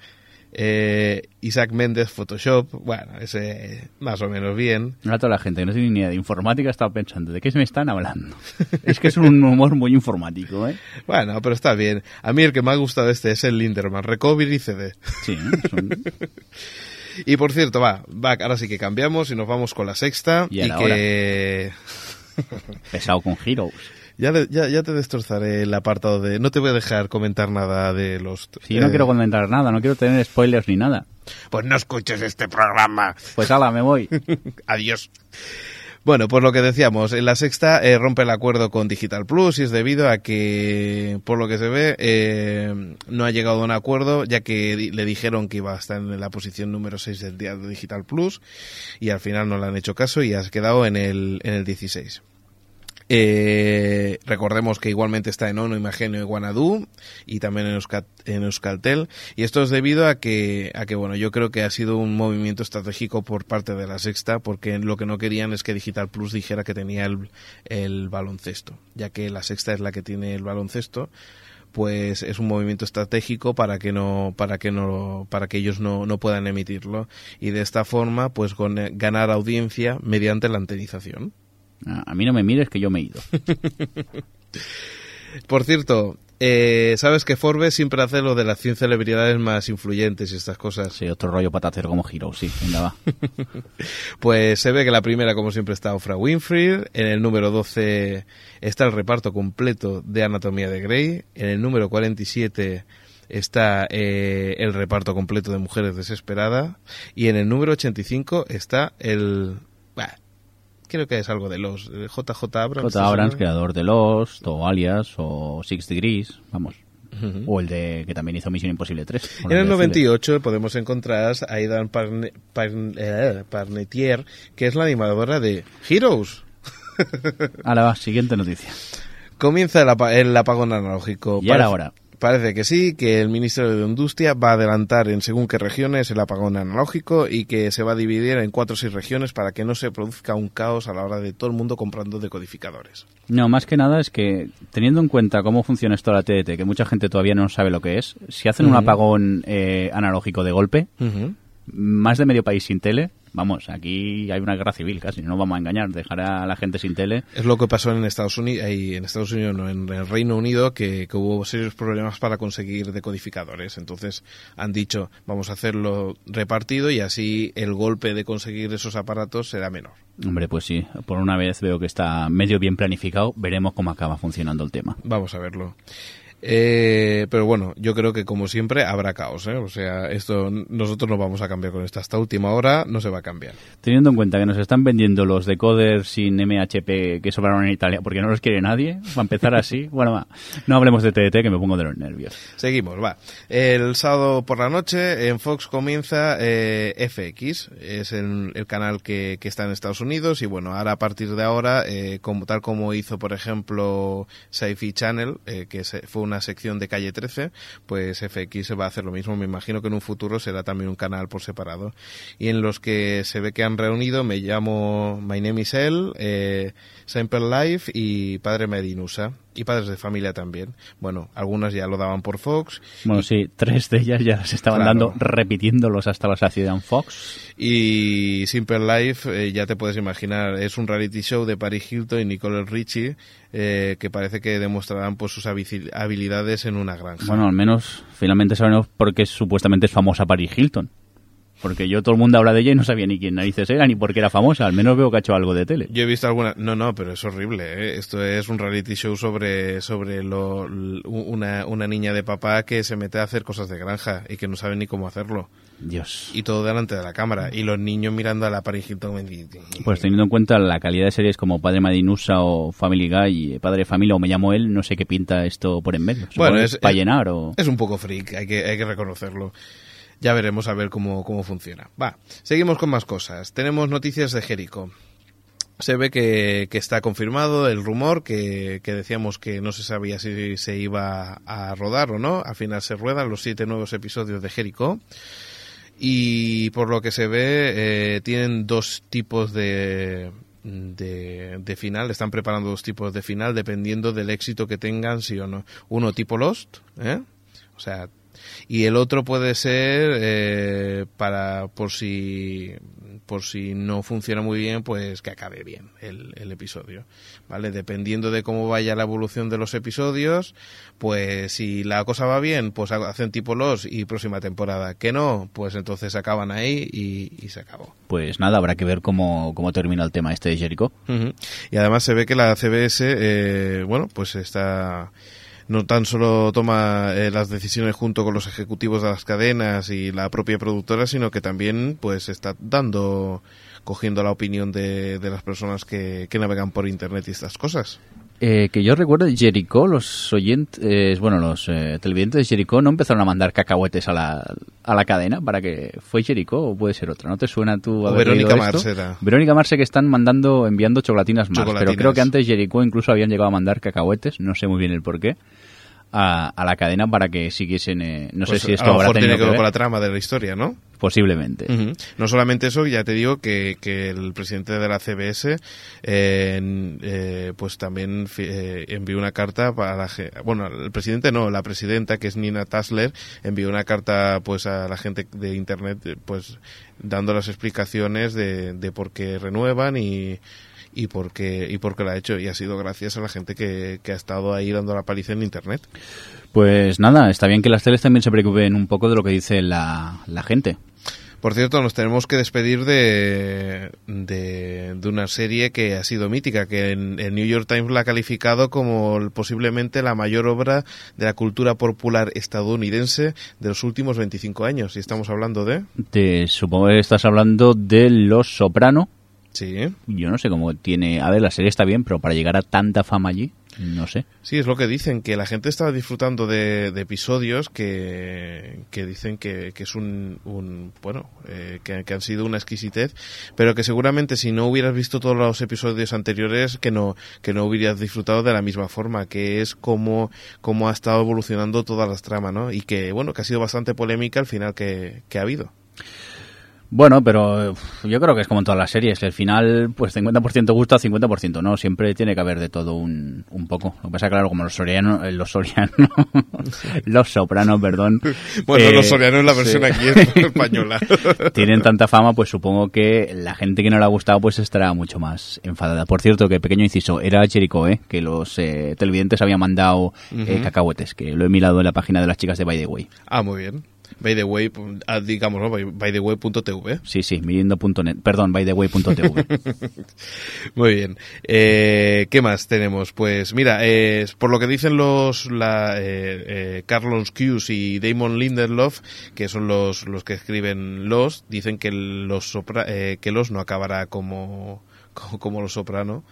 Eh, Isaac Méndez, Photoshop. Bueno, ese más o menos bien. Ahora toda la gente que no tiene ni idea de informática está pensando, ¿de qué se me están hablando? (laughs) es que es un humor muy informático, ¿eh? Bueno, pero está bien. A mí el que me ha gustado este es el Linderman, Recovery CD. Sí, ¿eh? Son- (laughs) Y por cierto, va, va, ahora sí que cambiamos y nos vamos con la sexta. Y que (laughs) pesado con Heroes. Ya, ya, ya te destrozaré el apartado de... No te voy a dejar comentar nada de los... Si yo no eh, quiero comentar nada, no quiero tener spoilers ni nada. Pues no escuches este programa. Pues ala, me voy. (laughs) Adiós. Bueno, pues lo que decíamos, en la sexta eh, rompe el acuerdo con Digital Plus y es debido a que, por lo que se ve, eh, no ha llegado a un acuerdo, ya que di- le dijeron que iba a estar en la posición número 6 del día de Digital Plus y al final no le han hecho caso y has quedado en el, en el 16. Eh, recordemos que igualmente está en Ono, Imagenio y Guanadu y también en, en Euskaltel. Y esto es debido a que, a que bueno yo creo que ha sido un movimiento estratégico por parte de la sexta porque lo que no querían es que Digital Plus dijera que tenía el, el baloncesto ya que la sexta es la que tiene el baloncesto pues es un movimiento estratégico para que no para que no para que ellos no, no puedan emitirlo. Y de esta forma pues ganar audiencia mediante la antenización A a mí no me mires que yo me he ido. (laughs) Por cierto, eh, sabes que Forbes siempre hace lo de las 100 celebridades más influyentes y estas cosas. Sí, otro rollo patacero como Heroes, sí. Venga, va. (laughs) Pues se ve que la primera, como siempre, está Oprah Winfrey. En el número 12 está el reparto completo de Anatomía de Grey. En el número 47 está eh, el reparto completo de Mujeres Desesperadas y en el número 85 está el... bah, creo que es algo de los JJ Abrams. J. Abrams, creador de Lost, o Alias, o Six Degrees, vamos. O el de que también hizo Misión Imposible 3. por En el decirle. 98 podemos encontrar a Aidan Parne- Parne- eh, Parnetier, que es la animadora de Heroes. Ahora va, siguiente noticia. Comienza el, apa- el apagón analógico. Y ahora, ahora. Parece que sí, que el Ministerio de Industria va a adelantar en según qué regiones el apagón analógico y que se va a dividir en cuatro o seis regiones para que no se produzca un caos a la hora de todo el mundo comprando decodificadores. No, más que nada es que teniendo en cuenta cómo funciona esto de la TDT, que mucha gente todavía no sabe lo que es, si hacen un apagón eh, analógico de golpe, más de medio país sin tele, vamos, aquí hay una guerra civil casi, no vamos a engañar, dejar a la gente sin tele. Es lo que pasó en Estados Unidos, en Estados Unidos, no, en el Reino Unido, que, que hubo serios problemas para conseguir decodificadores. Entonces han dicho, vamos a hacerlo repartido y así el golpe de conseguir esos aparatos será menor. Hombre, pues sí, por una vez veo que está medio bien planificado, veremos cómo acaba funcionando el tema. Vamos a verlo. Eh, pero bueno, yo creo que como siempre habrá caos, ¿eh? O sea, esto nosotros no vamos a cambiar con esto. Hasta última hora no se va a cambiar. Teniendo en cuenta que nos están vendiendo los decoders sin MHP que sobraron en Italia porque no los quiere nadie, va a empezar así. (laughs) Bueno, va, no hablemos de TDT que me pongo de los nervios. Seguimos, va. El sábado por la noche en Fox comienza eh, FX, es el, el canal que, que está en Estados Unidos y bueno, ahora a partir de ahora, como, tal como hizo por ejemplo Sci-Fi Channel, que se- fue una sección de Calle 13, pues FX va a hacer lo mismo. Me imagino que en un futuro será también un canal por separado. Y en los que se ve que han reunido, me llamo My Name is El, eh, Simple Life y Padre Medinusa. Y Padres de Familia también. Bueno, algunas ya lo daban por Fox. Bueno, sí, tres de ellas ya las estaban Claro. dando, repitiéndolos hasta la saciedad en Fox. Y Simple Life, eh, ya te puedes imaginar, es un reality show de Paris Hilton y Nicole Richie eh, que parece que demostrarán pues sus habi- habilidades en una granja. Bueno, al menos finalmente sabemos por qué supuestamente es famosa Paris Hilton. Porque yo todo el mundo habla de ella y no sabía ni quién narices era ni por qué era famosa. Al menos veo que ha hecho algo de tele. Yo he visto alguna... No, no, pero es horrible. ¿eh? Esto es un reality show sobre, sobre lo, una, una niña de papá que se mete a hacer cosas de granja y que no sabe ni cómo hacerlo. Dios. Y todo delante de la cámara. Y los niños mirando a la Hilton. Pues teniendo en cuenta la calidad de series como Padre Madinusa o Family Guy, Padre de Familia o Me llamo él, no sé qué pinta esto por en medio. Bueno, es, para es- llenar o... es un poco freak, hay que, hay que reconocerlo. Ya veremos a ver cómo, cómo funciona. Va, seguimos con más cosas. Tenemos noticias de Jericho. Se ve que, que está confirmado el rumor que, que decíamos que no se sabía si se iba a rodar o no. Al final se ruedan los siete nuevos episodios de Jericho. Y por lo que se ve, eh, tienen dos tipos de, de, final. Están preparando dos tipos de final dependiendo del éxito que tengan, sí o no. Uno tipo Lost, ¿eh? O sea, y el otro puede ser eh, para por si por si no funciona muy bien pues que acabe bien el, el episodio vale dependiendo de cómo vaya la evolución de los episodios pues si la cosa va bien pues ha- hacen tipo los y próxima temporada que no pues entonces acaban ahí y, y se acabó Pues nada, habrá que ver cómo, cómo termina el tema este de Jericho. Ujú. Y además se ve que la CBS, eh, bueno, pues está no tan solo toma eh, las decisiones junto con los ejecutivos de las cadenas y la propia productora, sino que también pues está dando, cogiendo la opinión de, de las personas que, que navegan por internet y estas cosas. Eh, que yo recuerdo Jericho, los oyentes, bueno, los eh, televidentes de Jericho no empezaron a mandar cacahuetes a la, a la cadena para que fue Jericho o puede ser otra. ¿No te suena tú haber Verónica era. Verónica Marse que están mandando, enviando chocolatinas más, pero creo que antes Jericho incluso habían llegado a mandar cacahuetes, no sé muy bien el por qué, a, a la cadena para que siguiesen, eh, no Pues sé si a esto lo habrá mejor tiene que ver con la trama de la historia, ¿no? posiblemente. No solamente eso, ya te digo que, que el presidente de la CBS, eh, pues también eh, envió una carta para la bueno, el presidente no, la presidenta que es Nina Tasler envió una carta pues a la gente de internet, pues dando las explicaciones de, de por qué renuevan y y por qué y por qué lo ha hecho y ha sido gracias a la gente que, que ha estado ahí dando la paliza en internet. Pues nada, está bien que las teles también se preocupen un poco de lo que dice la, la gente. Por cierto, nos tenemos que despedir de, de, de una serie que ha sido mítica, que en el New York Times la ha calificado como el- posiblemente la mayor obra de la cultura popular estadounidense de los últimos 25 años. Y estamos hablando de... Te supongo que estás hablando de Los Soprano. Sí, Yo no sé cómo tiene... A ver, la serie está bien, pero para llegar a tanta fama allí, no sé. sí, es lo que dicen, que la gente estaba disfrutando de, de episodios que, que dicen que, que es un, un bueno, eh, que, que han sido una exquisitez, pero que seguramente si no hubieras visto todos los episodios anteriores, que no, que no hubieras disfrutado de la misma forma, que es como, como ha estado evolucionando todas las tramas, ¿no? Y que, bueno, que ha sido bastante polémica al final que, que ha habido. Bueno, pero uf, yo creo que es como en todas las series. El final, pues 50% gusta, 50% no. Siempre tiene que haber de todo un, un poco. Lo que pasa, claro, como los sorianos, eh, los sorianos, (laughs) los sopranos, perdón. (laughs) Bueno, eh, los sorianos la versión sí. aquí es (laughs) española. tienen tanta fama, pues supongo que la gente que no le ha gustado pues estará mucho más enfadada. Por cierto, que pequeño inciso, era Jericho, ¿eh? que los eh, televidentes habían mandado eh, Ujú. cacahuetes, que lo he mirado en la página de las chicas de By the Way. ah, muy bien. By the way, ah, digamos, ¿no? By, by the way.tv. Sí, sí, mirindo.net, perdón, bytheway.tv. (laughs) Muy bien. Eh, ¿Qué más tenemos? Pues mira, eh, por lo que dicen los la, eh, eh, Carlos Cuse y Damon Lindelof, que son los, los que escriben Los, dicen que los sopra- eh, que Los no acabará como (laughs) como, como Los Soprano,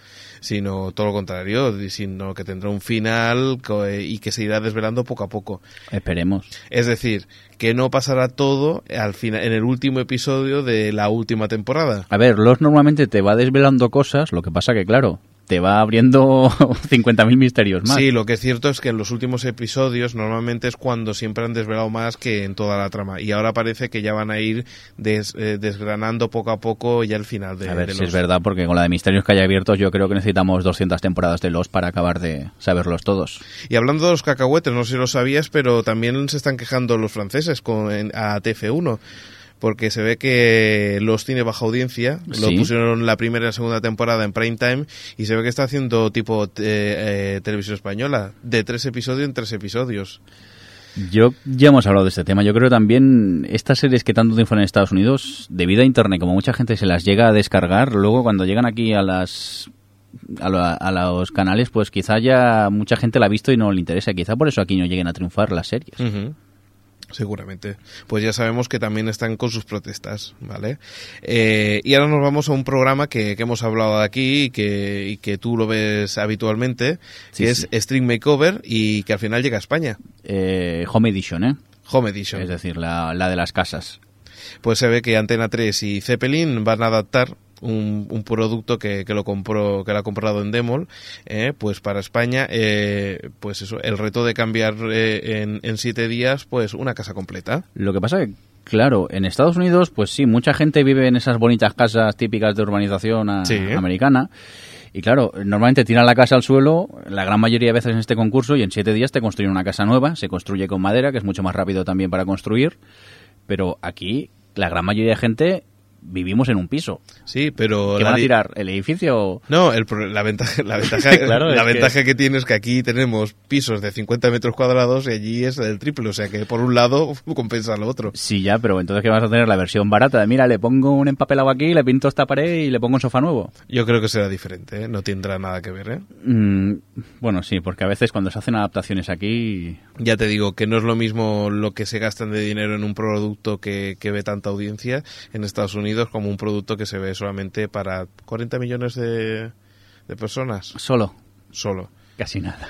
sino todo lo contrario, sino que tendrá un final eh, y que se irá desvelando poco a poco. Esperemos. Es decir, que no pasará todo al final en el último episodio de la última temporada. A ver, los normalmente te va desvelando cosas, lo que pasa que, claro, te va abriendo (laughs) 50.000 misterios más. Sí, lo que es cierto es que en los últimos episodios normalmente es cuando siempre han desvelado más que en toda la trama. Y ahora parece que ya van a ir des- eh, desgranando poco a poco ya el final de, a ver de si los- es verdad, porque con la de misterios que hay abiertos yo creo que necesitamos 200 temporadas de los para acabar de saberlos todos. Y hablando de los cacahuetes, no sé si lo sabías, pero también se están quejando los franceses con en- a TF1. Porque se ve que los tiene baja audiencia. Lo pusieron la primera y la segunda temporada en prime time. Y se ve que está haciendo tipo eh, eh, televisión española. De tres episodios en tres episodios. Yo ya hemos hablado de este tema. Yo creo también estas series que tanto triunfan en Estados Unidos, debido a Internet, como mucha gente se las llega a descargar, luego cuando llegan aquí a las a, la- a los canales, pues quizá ya mucha gente la ha visto y no le interesa. Quizá por eso aquí no lleguen a triunfar las series. Ujú. Seguramente. Pues ya sabemos que también están con sus protestas, ¿vale? Eh, y ahora nos vamos a un programa que, que hemos hablado de aquí y que, y que tú lo ves habitualmente, Sí, que sí. es String Makeover y que al final llega a España. Eh, Home Edition, ¿eh? Home Edition. Es decir, la, la de las casas. Pues se ve que Antena 3 y Zeppelin van a adaptar un, un producto que, que lo compró que lo ha comprado en Demol eh, pues para España eh, pues eso el reto de cambiar eh, en, en siete días pues una casa completa Lo que pasa que, claro, en Estados Unidos, pues sí, mucha gente vive en esas bonitas casas típicas de urbanización a- Sí. americana. Y claro, normalmente tiran la casa al suelo, la gran mayoría de veces en este concurso, y en siete días te construyen una casa nueva, se construye con madera, que es mucho más rápido también para construir. Pero aquí, la gran mayoría de gente vivimos en un piso. sí pero ¿Qué la van a tirar? ¿El edificio? No, el, la ventaja, la (laughs) ventaja, Claro, la es que- ventaja que... tiene es que aquí tenemos pisos de 50 metros cuadrados y allí es el triple, o sea que por un lado compensa lo otro. Sí, ya, pero entonces ¿qué vas a tener? La versión barata de, mira, le pongo un empapelado aquí, le pinto esta pared y le pongo un sofá nuevo. Yo creo que será diferente, ¿eh? no tendrá nada que ver. ¿eh? Mm, bueno, sí, porque a veces cuando se hacen adaptaciones aquí... Ya te digo que no es lo mismo lo que se gastan de dinero en un producto que, que ve tanta audiencia en Estados Unidos como un producto que se ve solamente para 40 millones de, de personas Solo, solo. casi nada.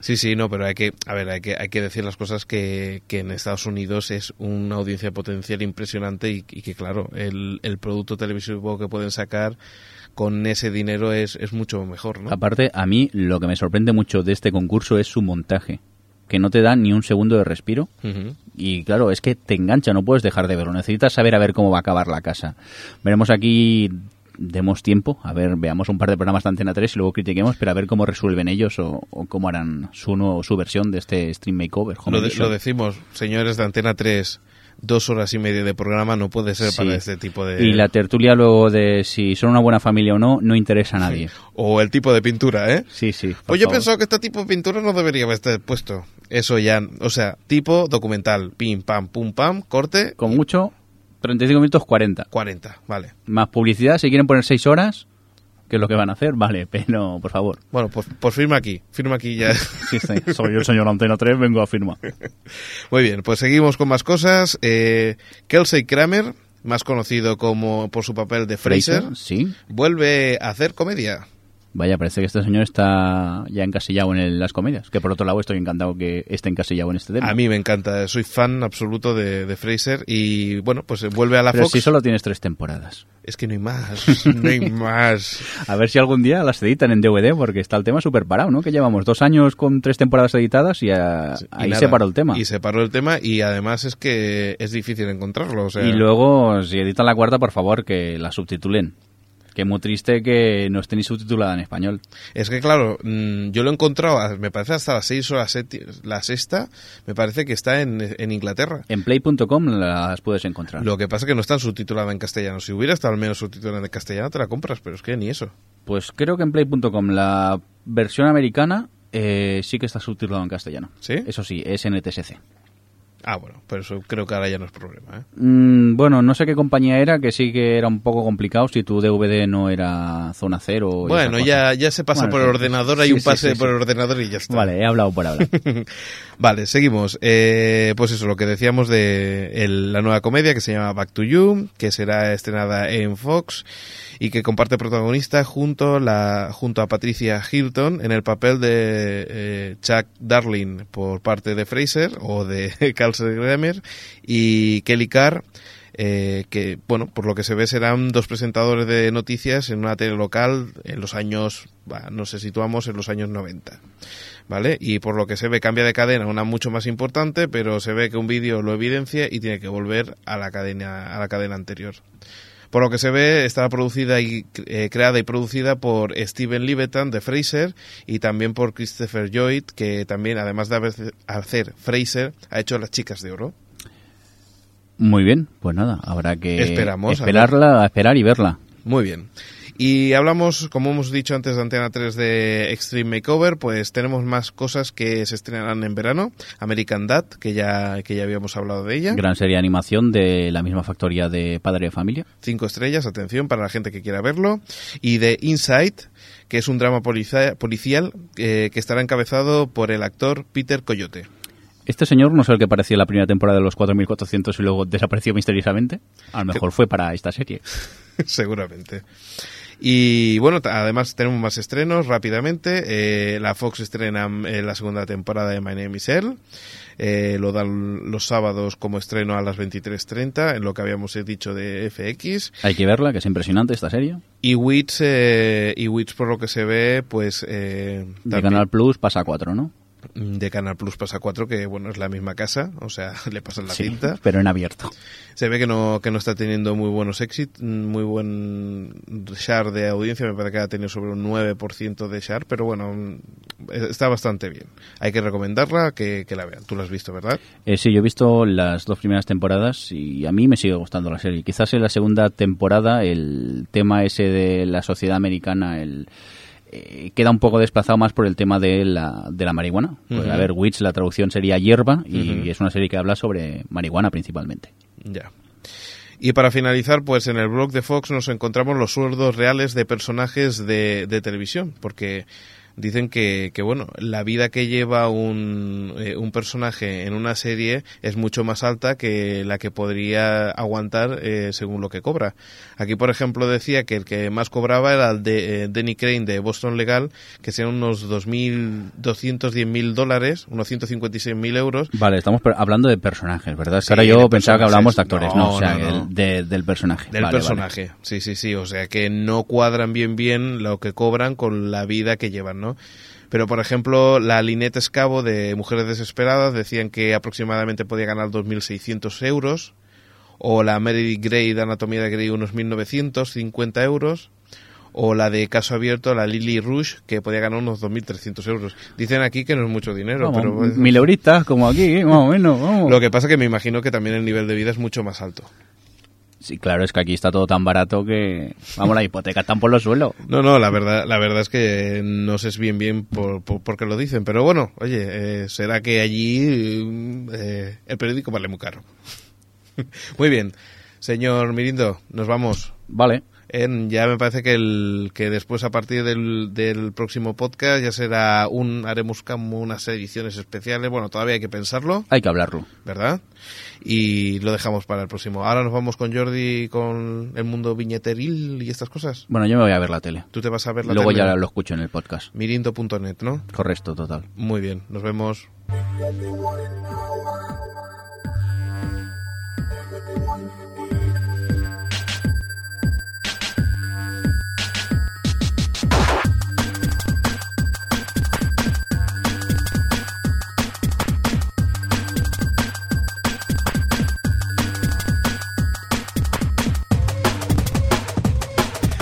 Sí, sí, no, pero hay que, a ver, hay que, hay que decir las cosas que, que en Estados Unidos es una audiencia potencial impresionante y, y que, claro, el, el producto televisivo que pueden sacar con ese dinero es, es mucho mejor, ¿no? Aparte, a mí lo que me sorprende mucho de este concurso es su montaje, que no te da ni un segundo de respiro. Y claro, es que te engancha, no puedes dejar de verlo. Necesitas saber a ver cómo va a acabar la casa. Veremos aquí, demos tiempo, a ver, veamos un par de programas de Antena 3 y luego critiquemos, pero a ver cómo resuelven ellos o, o cómo harán su, nuevo- su versión de este Stream Makeover. Lo, de- lo decimos, señores de Antena 3, dos horas y media de programa no puede ser Sí. para este tipo de... Y la tertulia luego de si son una buena familia o no, no interesa a nadie. O el tipo de pintura, ¿eh? Sí, sí. Pues yo he favor. pensado que este tipo de pintura no debería haber puesto. Eso ya, o sea, tipo documental, pim, pam, pum, pam, corte. Con mucho, 35 minutos 40. 40, vale. Más publicidad, si quieren poner 6 horas, que es lo que van a hacer, vale, pero por favor. Bueno, pues, pues firma aquí, firma aquí ya. Sí, sí, soy el señor Antena 3, vengo a firmar. (laughs) Muy bien, pues seguimos con más cosas. Eh, Kelsey Kramer, más conocido como por su papel de Fraser, sí. vuelve a hacer comedia. Vaya, parece que este señor está ya encasillado en el- las comedias. Que por otro lado estoy encantado que esté encasillado en este tema. A mí me encanta, soy fan absoluto de, de Fraser y bueno, pues vuelve a la Pero Fox. si solo tienes tres temporadas. Es que no hay más, (laughs) no hay más. A ver si algún día las editan en DVD, porque está el tema súper parado, ¿no? Que llevamos dos años con tres temporadas editadas y, ah, Y ahí nada, se paró el tema. Y se paró el tema y además es que es difícil encontrarlo. O sea, Y luego, si editan la cuarta, por favor, que la subtitulen. Que muy triste que no esté ni subtitulada en español. Es que claro, mm, yo lo he encontrado, me parece hasta las seis o la, la sexta, me parece que está en, en Inglaterra. En play.com las puedes encontrar. Lo que pasa es que no está subtitulada en castellano. Si hubiera estado al menos subtitulada en castellano, te la compras, pero es que ni eso. Pues creo que en play.com la versión americana eh, sí que está subtitulada en castellano. ¿Sí? Eso sí, es NTSC. Ah, bueno, pero eso creo que ahora ya no es problema. ¿eh? Mm, bueno, no sé qué compañía era, que sí que era un poco complicado si tu DVD no era zona cero. Bueno, ya, ya se pasa Bueno, por el ordenador, hay sí, un pase sí, sí. por el ordenador y ya está. Vale, he hablado por hablar. (laughs) Vale, seguimos. Eh, pues eso, lo que decíamos de el- la nueva comedia que se llama Back to You, que será estrenada en Fox y que comparte protagonista junto, la, junto a Patricia Hilton en el papel de eh, Chuck Darling por parte de Fraser o de (laughs) Grammer y Kelly Carr. eh, que, bueno, por lo que se ve serán dos presentadores de noticias en una tele local en los años, bah, nos situamos en los años 90. ¿vale? Y por lo que se ve cambia de cadena una mucho más importante, pero se ve que un vídeo lo evidencia y tiene que volver a la cadena a la cadena anterior. Por lo que se ve, estará producida y eh, creada y producida por Steven Levitan de Fraser y también por Christopher Lloyd, que también, además de hacer Fraser, ha hecho Las Chicas de Oro. Muy bien, pues nada, habrá que Esperamos, a esperarla, esperar y verla. Muy bien. Y hablamos, como hemos dicho antes de Antena 3 de Extreme Makeover, pues tenemos más cosas que se estrenarán en verano. American Dad, que ya, que ya habíamos hablado de ella. Gran serie de animación de la misma factoría de Padre de Familia. Cinco estrellas, atención, para la gente que quiera verlo. Y de Inside, que es un drama policia- policial eh, que estará encabezado por el actor Peter Coyote. Este señor no es el que parecía en la primera temporada de los 4400 y luego desapareció misteriosamente. A lo mejor fue para esta serie. (laughs) Seguramente. Y bueno, además tenemos más estrenos rápidamente. Eh, la Fox estrena eh, la segunda temporada de My Name is Earl. Eh, lo dan los sábados como estreno a las 23.30, en lo que habíamos dicho de FX. Hay que verla, que es impresionante esta serie. Y Wits, eh, y Wits por lo que se ve, pues... Eh, De Canal Plus pasa a 4, ¿no? De Canal Plus pasa 4, que bueno, es la misma casa, o sea, (laughs) le pasan la Sí, cinta. pero en abierto. Se ve que no, que no está teniendo muy buenos éxitos, muy buen share de audiencia, me parece que ha tenido sobre un 9% de share, pero bueno, está bastante bien. Hay que recomendarla, que, que la vean. Tú la has visto, ¿verdad? Eh, sí, yo he visto las dos primeras temporadas y a mí me sigue gustando la serie. Quizás en la segunda temporada el tema ese de la sociedad americana el, eh, queda un poco desplazado más por el tema de la, de la marihuana. Pues. A ver, Witch, la traducción sería hierba y es una serie que habla sobre marihuana principalmente. Ya. Y para finalizar, pues en el blog de Fox nos encontramos los sueldos reales de personajes de, de televisión, porque dicen que, que, bueno, la vida que lleva un, eh, un personaje en una serie es mucho más alta que la que podría aguantar eh, según lo que cobra. Aquí, por ejemplo, decía que el que más cobraba era el de eh, Denny Crane de Boston Legal, que sean unos 2.210.000 dólares, unos 156.000 euros, Vale, estamos hablando de personajes, ¿verdad? Sí, ahora yo pensaba que hablábamos de actores, no, No, o sea, no, no. el- de- del personaje. Del Vale, vale. personaje, sí, sí, sí. O sea que no cuadran bien bien lo que cobran con la vida que llevan, ¿no? Pero, por ejemplo, la Linette Escavo de Mujeres Desesperadas decían que aproximadamente podía ganar 2.600 euros. O la Meredith Grey de Anatomía de Grey unos 1.950 euros. O la de Caso Abierto, la Lily Rush, que podía ganar unos 2.300 euros. Dicen aquí que no es mucho dinero, Vamos, pero... Mil euritas, como aquí, ¿eh? más o menos. vamos. Lo que pasa que me imagino que también el nivel de vida es mucho más alto. Sí, claro, es que aquí está todo tan barato que... Vamos, la hipoteca están por los suelos. (laughs) No, no, la verdad, la verdad es que no sé bien bien por, por, por qué lo dicen, pero bueno, oye, eh, será que allí eh, el periódico vale muy caro. (laughs) muy bien, Señor Mirindo, nos vamos. Vale. En- ya me parece que el que después a partir del, del próximo podcast ya será un haremos como unas ediciones especiales. Bueno, todavía hay que pensarlo, Hay que hablarlo. ¿verdad? Y lo dejamos para el próximo. Ahora nos vamos con Jordi con el mundo viñeteril y estas cosas. Bueno, yo me voy a ver la tele. Tú te vas a ver la Luego tele? ya lo escucho en el podcast. Mirindo.net, ¿no? Correcto, total. Muy bien, nos vemos.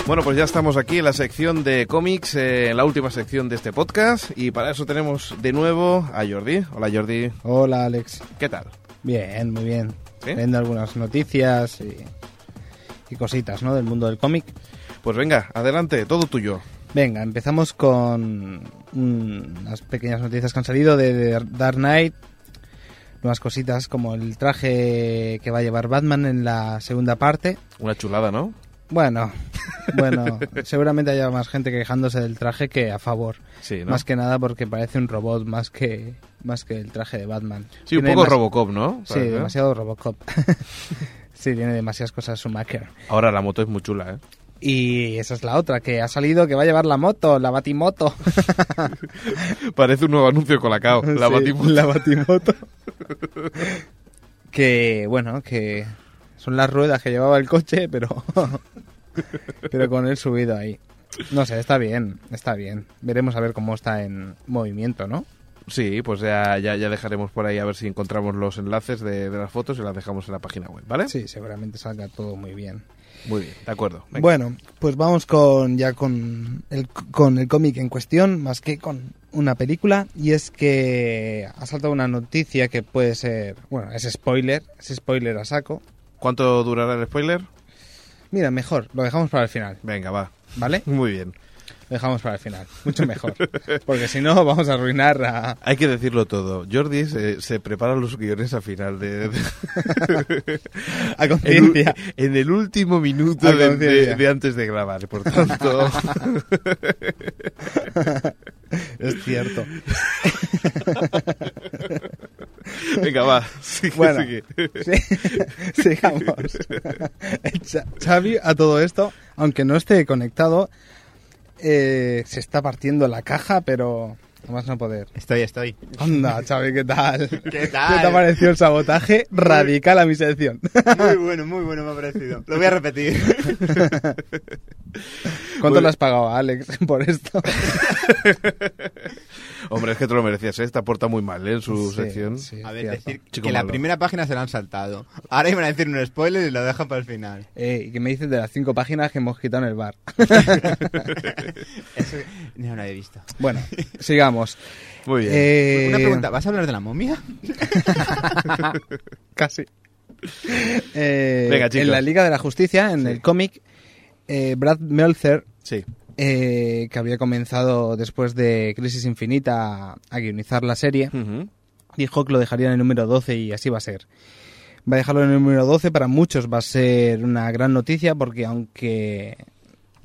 Bueno, pues ya estamos aquí en la sección de cómics, eh, en la última sección de este podcast, y para eso tenemos de nuevo a Jordi. Hola Jordi, Hola, Alex. ¿qué tal? Bien, muy bien. ¿Sí? Viendo algunas noticias y, y cositas, ¿no? Del mundo del cómic. Pues venga, adelante, todo tuyo. Venga, empezamos con unas pequeñas noticias que han salido de, de Dark Knight. Nuevas cositas como el traje que va a llevar Batman en la segunda parte. Una chulada, ¿no? Bueno, bueno, seguramente haya más gente quejándose del traje que a favor. Sí, ¿no? Más que nada porque parece un robot más que más que el traje de Batman. sí, un poco Robocop, ¿no? Sí, Parece. demasiado Robocop. (laughs) sí, tiene demasiadas cosas Schumacher. Ahora la moto es muy chula, ¿eh? Y esa es la otra, que ha salido que va a llevar la moto, la batimoto. (laughs) Parece un nuevo anuncio Colacao, la Sí, batimoto. La batimoto. (laughs) que, bueno, que son las ruedas que llevaba el coche, pero... pero con él subido ahí. No sé, está bien, está bien. Veremos a ver cómo está en movimiento, ¿no? Sí, pues ya, ya, ya dejaremos por ahí a ver si encontramos los enlaces de, de las fotos y las dejamos en la página web, ¿vale? Sí, seguramente salga todo muy bien. Muy bien, de acuerdo. Venga. Bueno, pues vamos con ya con el, con el cómic en cuestión, más que con una película, y es que ha saltado una noticia que puede ser, bueno, es spoiler, es spoiler a saco. ¿Cuánto durará el spoiler? Mira, mejor, lo dejamos para el final, Venga, va. ¿vale? (laughs) Muy bien. Lo dejamos para el final, mucho mejor, porque si no (laughs) vamos a arruinar a... Hay que decirlo todo. Jordi se, se prepara los guiones al final de... de- (laughs) a en, conciencia. en el último minuto A de- de antes de grabar. Por tanto, Es cierto. (laughs) venga, va. (laughs) Sigue, Bueno, sigue. sí, (laughs) sigamos. Xavi, a todo esto, aunque no esté conectado, eh, se está partiendo la caja, pero más no poder. Estoy, estoy. Anda, Xavi, ¿qué tal? ¿Qué tal? te ha parecido el sabotaje radical a mi sección? Muy bueno, muy bueno me ha parecido. Lo voy a repetir. ¿Cuánto le has pagado a Alex por esto? Hombre, es que te lo merecías, ¿eh? Te aporta muy mal, ¿eh? En su Sí, sección. sí, A ver, decir Chico que la primera página se la han saltado. Ahora iban a decir un spoiler y lo dejan para el final. Eh, ¿Y qué me dices de las cinco páginas que hemos quitado en el bar? (laughs) Eso no lo he visto. Bueno, sigamos. Muy bien. Eh, Una pregunta, ¿vas a hablar de la momia? (laughs) Casi. Eh, Venga, chicos. En la Liga de la Justicia, en Sí. el cómic, eh, Brad Meltzer, Sí. Eh, que había comenzado después de Crisis Infinita a, a guionizar la serie, Ujú. dijo que lo dejaría en el número 12 y así va a ser. Va a dejarlo en el número 12, para muchos va a ser una gran noticia porque aunque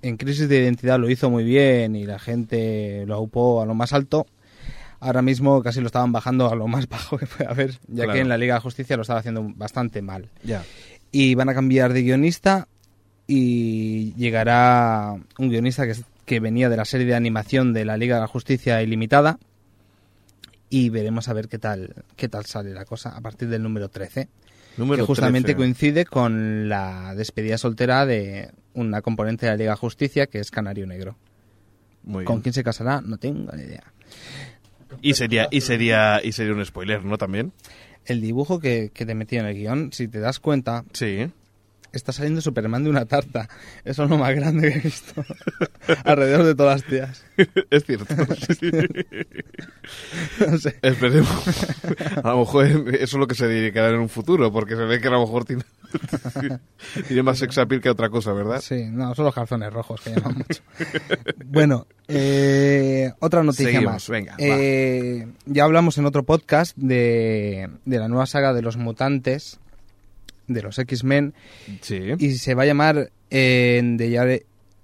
en Crisis de Identidad lo hizo muy bien y la gente lo aupó a lo más alto, ahora mismo casi lo estaban bajando a lo más (laughs) bajo que puede haber, ya Claro. que en la Liga de Justicia lo estaba haciendo bastante mal. Ya. Y van a cambiar de guionista y llegará un guionista que, que venía de la serie de animación de la Liga de la Justicia Ilimitada y veremos a ver qué tal qué tal sale la cosa a partir del número 13 Número que justamente 13. coincide con la despedida soltera de una componente de la Liga de Justicia que es Canario Negro. Muy ¿Con bien. quién se casará? No tengo ni idea. Y sería, y sería, y sería un spoiler, ¿no? También. El dibujo que, que te metí en el guion, si te das cuenta, Sí. Está saliendo Superman de una tarta. Eso es lo más grande que he visto. (laughs) Alrededor de todas las tías. (laughs) es cierto. sí. (laughs) No sé. Esperemos. A lo mejor eso es lo que se dedicará en un futuro, porque se ve que a lo mejor tiene, tiene más sex appeal que otra cosa, ¿verdad? Sí, no, son los calzones rojos que llaman mucho. bueno, eh, otra noticia Seguimos, más. venga, Eh, ya hablamos en otro podcast de, de la nueva saga de los mutantes de los X-Men Sí. y se va a llamar eh,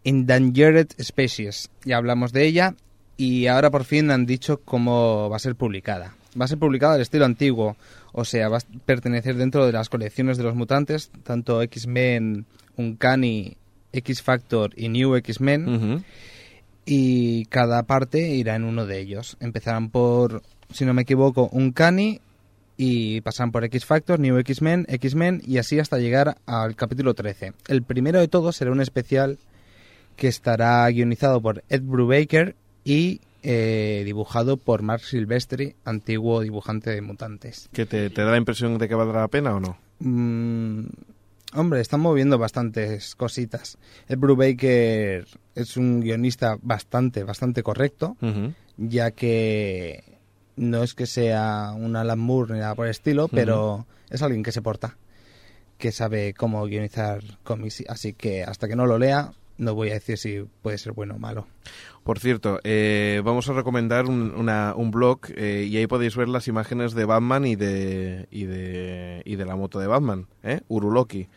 Endangered- Species. Ya hablamos de ella y ahora por fin han dicho cómo va a ser publicada. Va a ser publicada al estilo antiguo, o sea, va a pertenecer dentro de las colecciones de los mutantes, tanto X-Men, Uncanny, X-Factor y New X-Men y cada parte irá en uno de ellos. Empezarán por, si no me equivoco, un Cani y pasarán por X Factor, New X-Men, X-Men y así hasta llegar al capítulo 13. El primero de todos será un especial que estará guionizado por Ed Brubaker y eh, dibujado por Mark Silvestri, antiguo dibujante de mutantes. ¿Que te, te da la impresión de que valdrá la pena o no? Mm, hombre, están moviendo bastantes cositas. Ed Brubaker es un guionista bastante, bastante correcto ya que no es que sea un Alan Moore ni nada por el estilo, pero es alguien que se porta, que sabe cómo guionizar cómics, así que hasta que no lo lea no voy a decir si puede ser bueno o malo. Por cierto, eh, vamos a recomendar un, una- un blog eh, y ahí podéis ver las imágenes de Batman y de y de, y de la moto de Batman, ¿eh? Uruloki,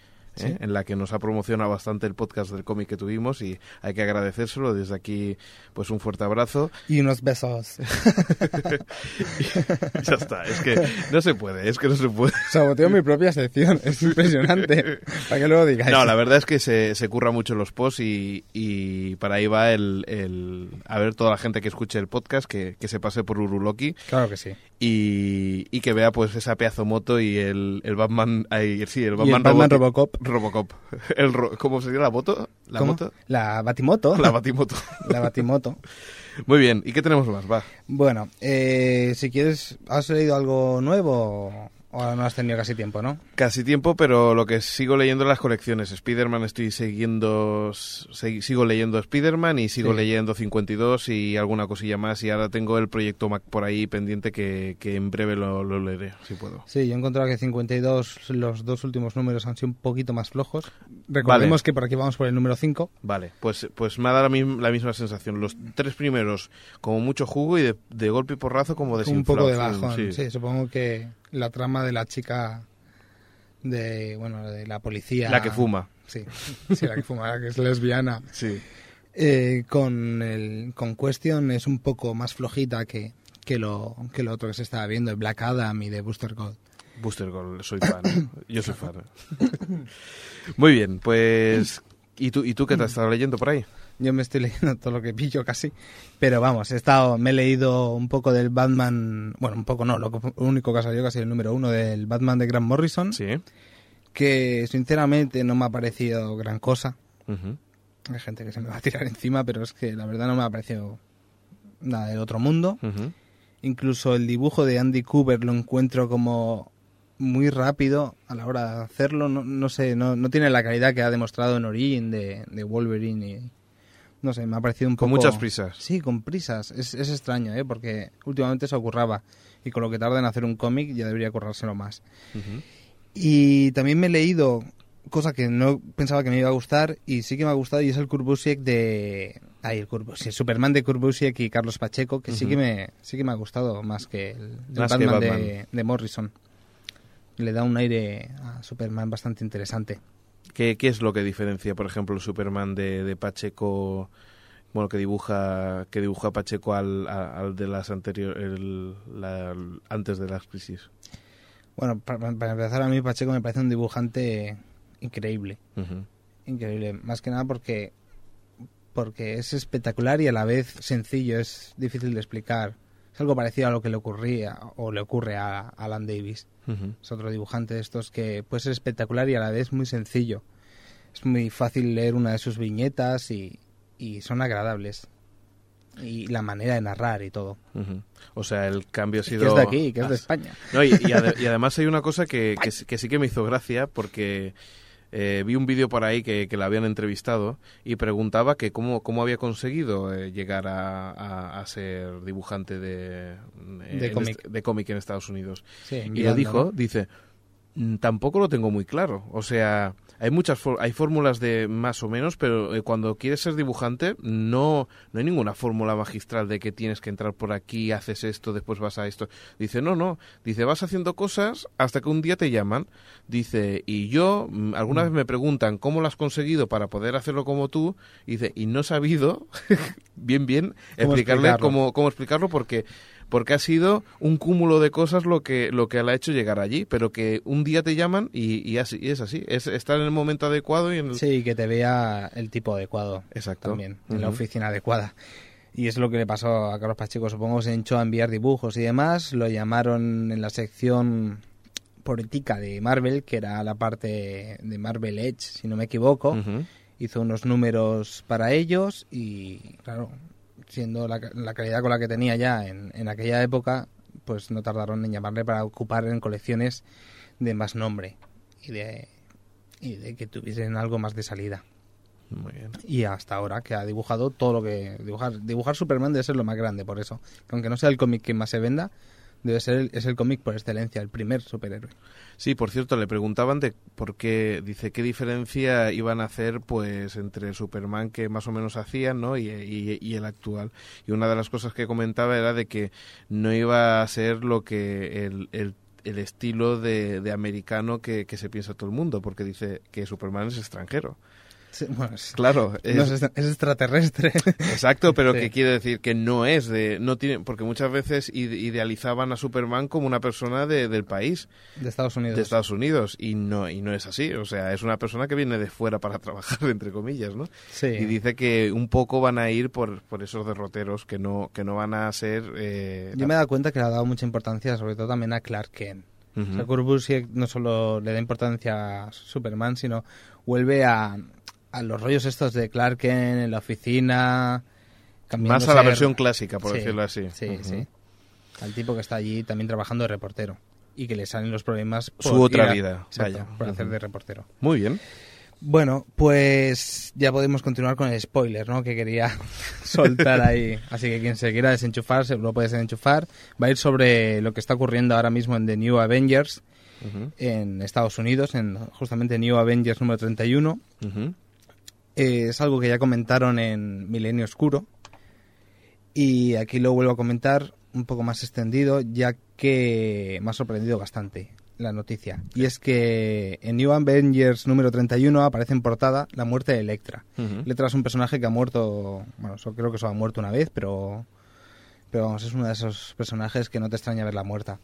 ¿eh? en la que nos ha promocionado bastante el podcast del cómic que tuvimos y hay que agradecérselo desde aquí, pues un fuerte abrazo. Y unos besos. (laughs) ya está, es que no se puede, es que no se puede. (laughs) Saboteo mi propia sección, es impresionante. Para que luego digáis. No, la verdad es que se, se curra mucho los posts y, y para ahí va el, el- A ver, toda la gente que escuche el podcast que, que se pase por Uruloki Claro que sí. y, y que vea pues esa pedazo moto y el, el Batman... ay, sí, el Y Batman, el Batman roboti- Robocop. Robocop. El ro- ¿Cómo sería la moto? ¿La ¿Cómo? moto? La Batimoto. La Batimoto. (laughs) La Batimoto. Muy bien, ¿y qué tenemos más? Va. Bueno, eh, si quieres, ¿has leído algo nuevo o no has tenido casi tiempo, no? Casi tiempo, pero lo que sigo leyendo las colecciones. Spider-Man estoy siguiendo, sigo leyendo Spider-Man y sigo Sí. leyendo 52 y alguna cosilla más. Y ahora tengo el proyecto Mac por ahí pendiente que, que en breve lo, lo leeré, si puedo. Sí, yo he encontrado que 52, los dos últimos números han sido un poquito más flojos. Recordemos Vale. que por aquí vamos por el número 5. Vale, pues, pues me ha dado la, mi- la misma sensación. Los tres primeros como mucho jugo y de, de golpe y porrazo como Un desinflado. poco de bajón. Sí. Sí. supongo que la trama de la chica de, bueno, de la policía. La que fuma. Sí, (laughs) sí, la que fuma, la que es lesbiana. Sí. Eh, con el con Question es un poco más flojita que, que, lo, que lo otro que se estaba viendo, de Black Adam y de Booster Gold. Booster Gold, soy fan. Yo soy fan. Muy bien, pues... ¿Y tú, ¿Y tú qué te has estado leyendo por ahí? Yo me estoy (laughs) leyendo todo lo que pillo casi, pero vamos, he estado, me he leído un poco del Batman, bueno, un poco no, lo único que ha salido casi el número uno del Batman de Grant Morrison, Sí. que sinceramente no me ha parecido gran cosa. Hay gente que se me va a tirar encima, pero es que la verdad no me ha parecido nada del otro mundo. Incluso el dibujo de Andy Cooper lo encuentro como muy rápido a la hora de hacerlo. No, no sé, no, no tiene la calidad que ha demostrado en Origin de, de Wolverine. No sé, me ha parecido un Con poco... muchas prisas. Sí, con prisas. Es, es extraño, ¿eh? Porque últimamente se ocurraba. Y con lo que tarda en hacer un cómic ya debería currárselo más. Y también me he leído cosa que no pensaba que me iba a gustar y sí que me ha gustado y es el Kurbusiek de... Ay, el Kurbusiek, Superman de Kurbusiek y Carlos Pacheco, que sí, que me, sí que me ha gustado más que el, el Más que Batman, Batman. De, de Morrison. Le da un aire a Superman bastante interesante. ¿Qué, qué es lo que diferencia, por ejemplo, el Superman de, de Pacheco, bueno, que dibuja que dibuja Pacheco al, al de las anteriores, antes de las crisis? Bueno, para, para empezar, a mí Pacheco me parece un dibujante increíble. Increíble. Más que nada porque, porque es espectacular y a la vez sencillo. Es difícil de explicar. Es algo parecido a lo que le ocurría o le ocurre a Alan Davis. Es otro dibujante de estos que puede ser espectacular y a la vez muy sencillo. Es muy fácil leer una de sus viñetas y, y son agradables. Y la manera de narrar y todo. O sea, el cambio ha Que sido... es de aquí, que es de Ah, España. No, y, y ade- y además hay una cosa que, que, que sí que me hizo gracia porque eh, vi un vídeo por ahí que, que la habían entrevistado y preguntaba que cómo, cómo había conseguido eh, llegar a, a- a ser dibujante de, en cómic. est- de cómic en Estados Unidos. Sí, Y mirando, dijo, dice, "Mm, tampoco lo tengo muy claro. O sea, hay muchas hay fórmulas de más o menos, pero eh, cuando quieres ser dibujante no no hay ninguna fórmula magistral de que tienes que entrar por aquí, haces esto, después vas a esto. Dice, "No, no." Dice, "Vas haciendo cosas hasta que un día te llaman." Dice, "Y yo mm, alguna vez me preguntan cómo lo has conseguido para poder hacerlo como tú." Dice, "Y no he sabido (laughs) bien bien ¿Cómo explicarle explicarlo? cómo cómo explicarlo porque porque ha sido un cúmulo de cosas lo que lo que le ha hecho llegar allí, pero que un día te llaman y, y así y es así, es estar en el momento adecuado y en el Sí, que te vea el tipo adecuado. Exacto. También, en la oficina adecuada. Y es lo que le pasó a Carlos Pacheco. Supongo se hinchó a enviar dibujos y demás. Lo llamaron en la sección política de Marvel, que era la parte de Marvel Edge, si no me equivoco. Hizo unos números para ellos y, claro, siendo la, la calidad con la que tenía ya en, en aquella época, pues no tardaron en llamarle para ocupar en colecciones de más nombre y de, y de que tuviesen algo más de salida. Muy bien. Y hasta ahora que ha dibujado todo lo que... Dibujar, dibujar Superman debe ser lo más grande por eso. Aunque no sea el cómic que más se venda, debe ser el, es el cómic por excelencia, el primer superhéroe. Sí, por cierto, le preguntaban de por qué, dice, qué diferencia iban a hacer pues entre Superman que más o menos hacían, ¿no? Y, y- el actual. Y una de las cosas que comentaba era de que no iba a ser lo que el, el, el estilo de, de americano que, que se piensa todo el mundo, porque dice que Superman es extranjero. Sí, bueno, es, Claro, no es- es, es extraterrestre. Exacto, (laughs) pero Sí. que quiere decir que no es de, no tiene, porque muchas veces ide- idealizaban a Superman como una persona de, del país, de Estados Unidos. de Estados Unidos, y no, y no es así, o sea, es una persona que viene de fuera para (laughs) trabajar, entre comillas, ¿no? Sí. Y dice que un poco van a ir por, por esos derroteros, que no, que no van a ser... Eh, Yo me he dado cuenta que le ha dado mucha importancia, sobre todo también a Clark Kent. Ujú. O sea, Kurt Busiek no solo le da importancia a Superman, sino vuelve a, a los rollos estos de Clark Kent en la oficina. Más a la versión clásica, por Sí, decirlo así. Sí, sí. Al tipo que está allí también trabajando de reportero. Y que le salen los problemas por Su otra a- vida, Exacto, vaya. por hacer de reportero. Muy bien. Bueno, pues ya podemos continuar con el spoiler, ¿no? Que quería (laughs) soltar ahí. Así que quien se quiera desenchufar, se lo puede desenchufar. Va a ir sobre lo que está ocurriendo ahora mismo en The New Avengers en Estados Unidos, en justamente New Avengers número 31. ujú. Eh, es algo que ya comentaron en Milenio Oscuro. Y aquí lo vuelvo a comentar un poco más extendido, ya que me ha sorprendido bastante la noticia. Y es que en New Avengers número 31 aparece en portada la muerte de Electra. Ujú. Electra es un personaje que ha muerto, bueno, eso creo que solo ha muerto una vez, pero, pero vamos, es uno de esos personajes que no te extraña verla muerta.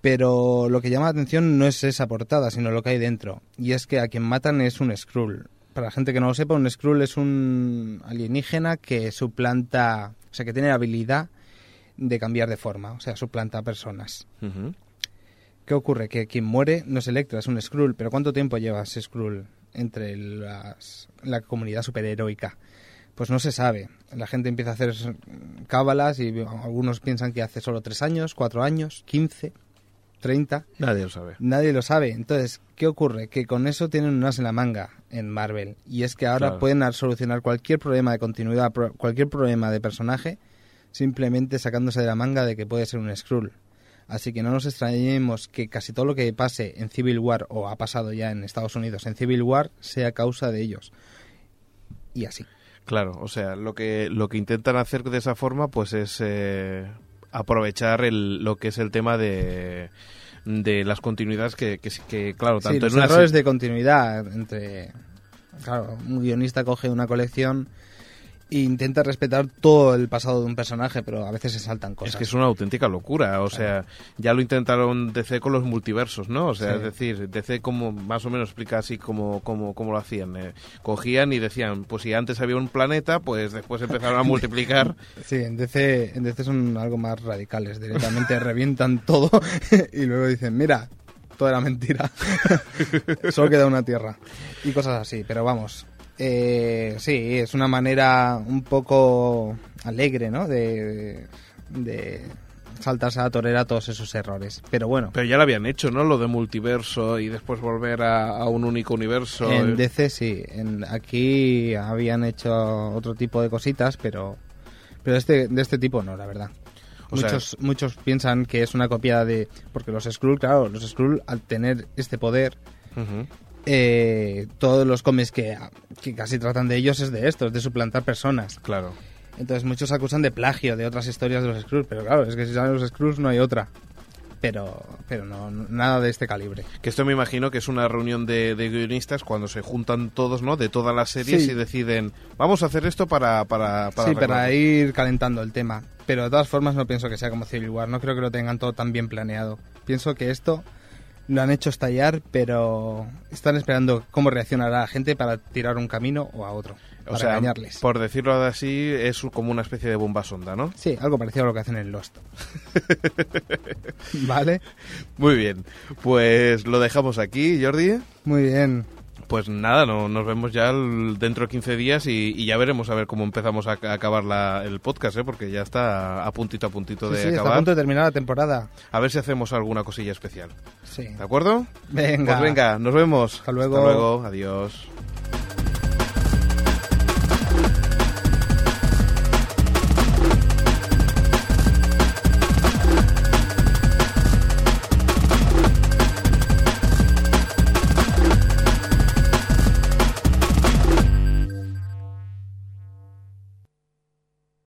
Pero lo que llama la atención no es esa portada, sino lo que hay dentro. Y es que a quien matan es un Skrull. Para la gente que no lo sepa, un Skrull es un alienígena que suplanta, o sea, que tiene la habilidad de cambiar de forma, o sea, suplanta a personas. ¿Qué ocurre? Que quien muere no es Electra, es un Skrull. ¿Pero cuánto tiempo lleva ese Skrull entre las- la comunidad superheroica? Pues no se sabe. La gente empieza a hacer cábalas y algunos piensan que hace solo tres años, cuatro años, quince, treinta. Nadie lo sabe. Nadie lo sabe. Entonces, ¿qué ocurre? Que con eso tienen unas en la manga en Marvel. Y es que ahora Claro. pueden ar- solucionar cualquier problema de continuidad, cualquier problema de personaje, simplemente sacándose de la manga de que puede ser un Skrull. Así que no nos extrañemos que casi todo lo que pase en Civil War, o ha pasado ya en Estados Unidos en Civil War, sea causa de ellos. Y así. Claro, o sea, lo que lo que intentan hacer de esa forma, pues es eh, aprovechar el, lo que es el tema de, de las continuidades que, que, que, claro, Sí, tanto los en una errores de continuidad entre... Claro, un guionista coge una colección e intenta respetar todo el pasado de un personaje, pero a veces se saltan cosas. Es que es una auténtica locura, o sea, ya lo intentaron DC con los multiversos, ¿no? O sea, Sí. es decir, DC como más o menos explica así como, como, como lo hacían. eh. Cogían y decían, pues si antes había un planeta, pues después empezaron a multiplicar. (laughs) Sí, en DC, en DC son algo más radicales. Directamente (laughs) revientan todo (laughs) y luego dicen, mira, todo era mentira. Solo queda una tierra. Y cosas así, pero vamos. Eh, sí, es una manera un poco alegre, ¿no? De, de saltarse a torear todos esos errores. Pero bueno, Pero ya lo habían hecho, ¿no? Lo de multiverso y después volver a, a un único universo. en DC sí. En, aquí habían hecho otro tipo de cositas, pero, pero este, de este tipo no, la verdad. O sea- muchos, muchos piensan que es una copia de... Porque los Skrull, claro, los Skrull al tener este poder. Eh, todos los cómics que, que casi tratan de ellos es de estos, de suplantar personas. Claro. Entonces muchos acusan de plagio de otras historias de los Screws, pero claro, es que si salen los Screws no hay otra. Pero, pero no, nada de este calibre. Que esto me imagino que es una reunión de, de guionistas cuando se juntan todos, ¿no? De todas las series Sí. y deciden, vamos a hacer esto para... para, para sí, para arreglarlo". ir calentando el tema. Pero de todas formas no pienso que sea como Civil War, no creo que lo tengan todo tan bien planeado. Pienso que esto lo han hecho estallar, pero están esperando cómo reaccionará la gente para tirar un camino o a otro. O para sea, engañarles. por decirlo así, es como una especie de bomba sonda, ¿no? Sí, algo parecido a lo que hacen en Lost. (laughs) ¿Vale? Muy bien. Pues lo dejamos aquí, Jordi. Muy bien. Pues nada, no, nos vemos ya el- dentro de 15 días y, y ya veremos a ver cómo empezamos a, a acabar la- el podcast, ¿eh? porque ya está a puntito a puntito Sí, de sí, está a acabar. punto de terminar la temporada. A ver si hacemos alguna cosilla especial. Sí. ¿De acuerdo? Venga. Pues venga, nos vemos. Hasta luego. Hasta luego, adiós.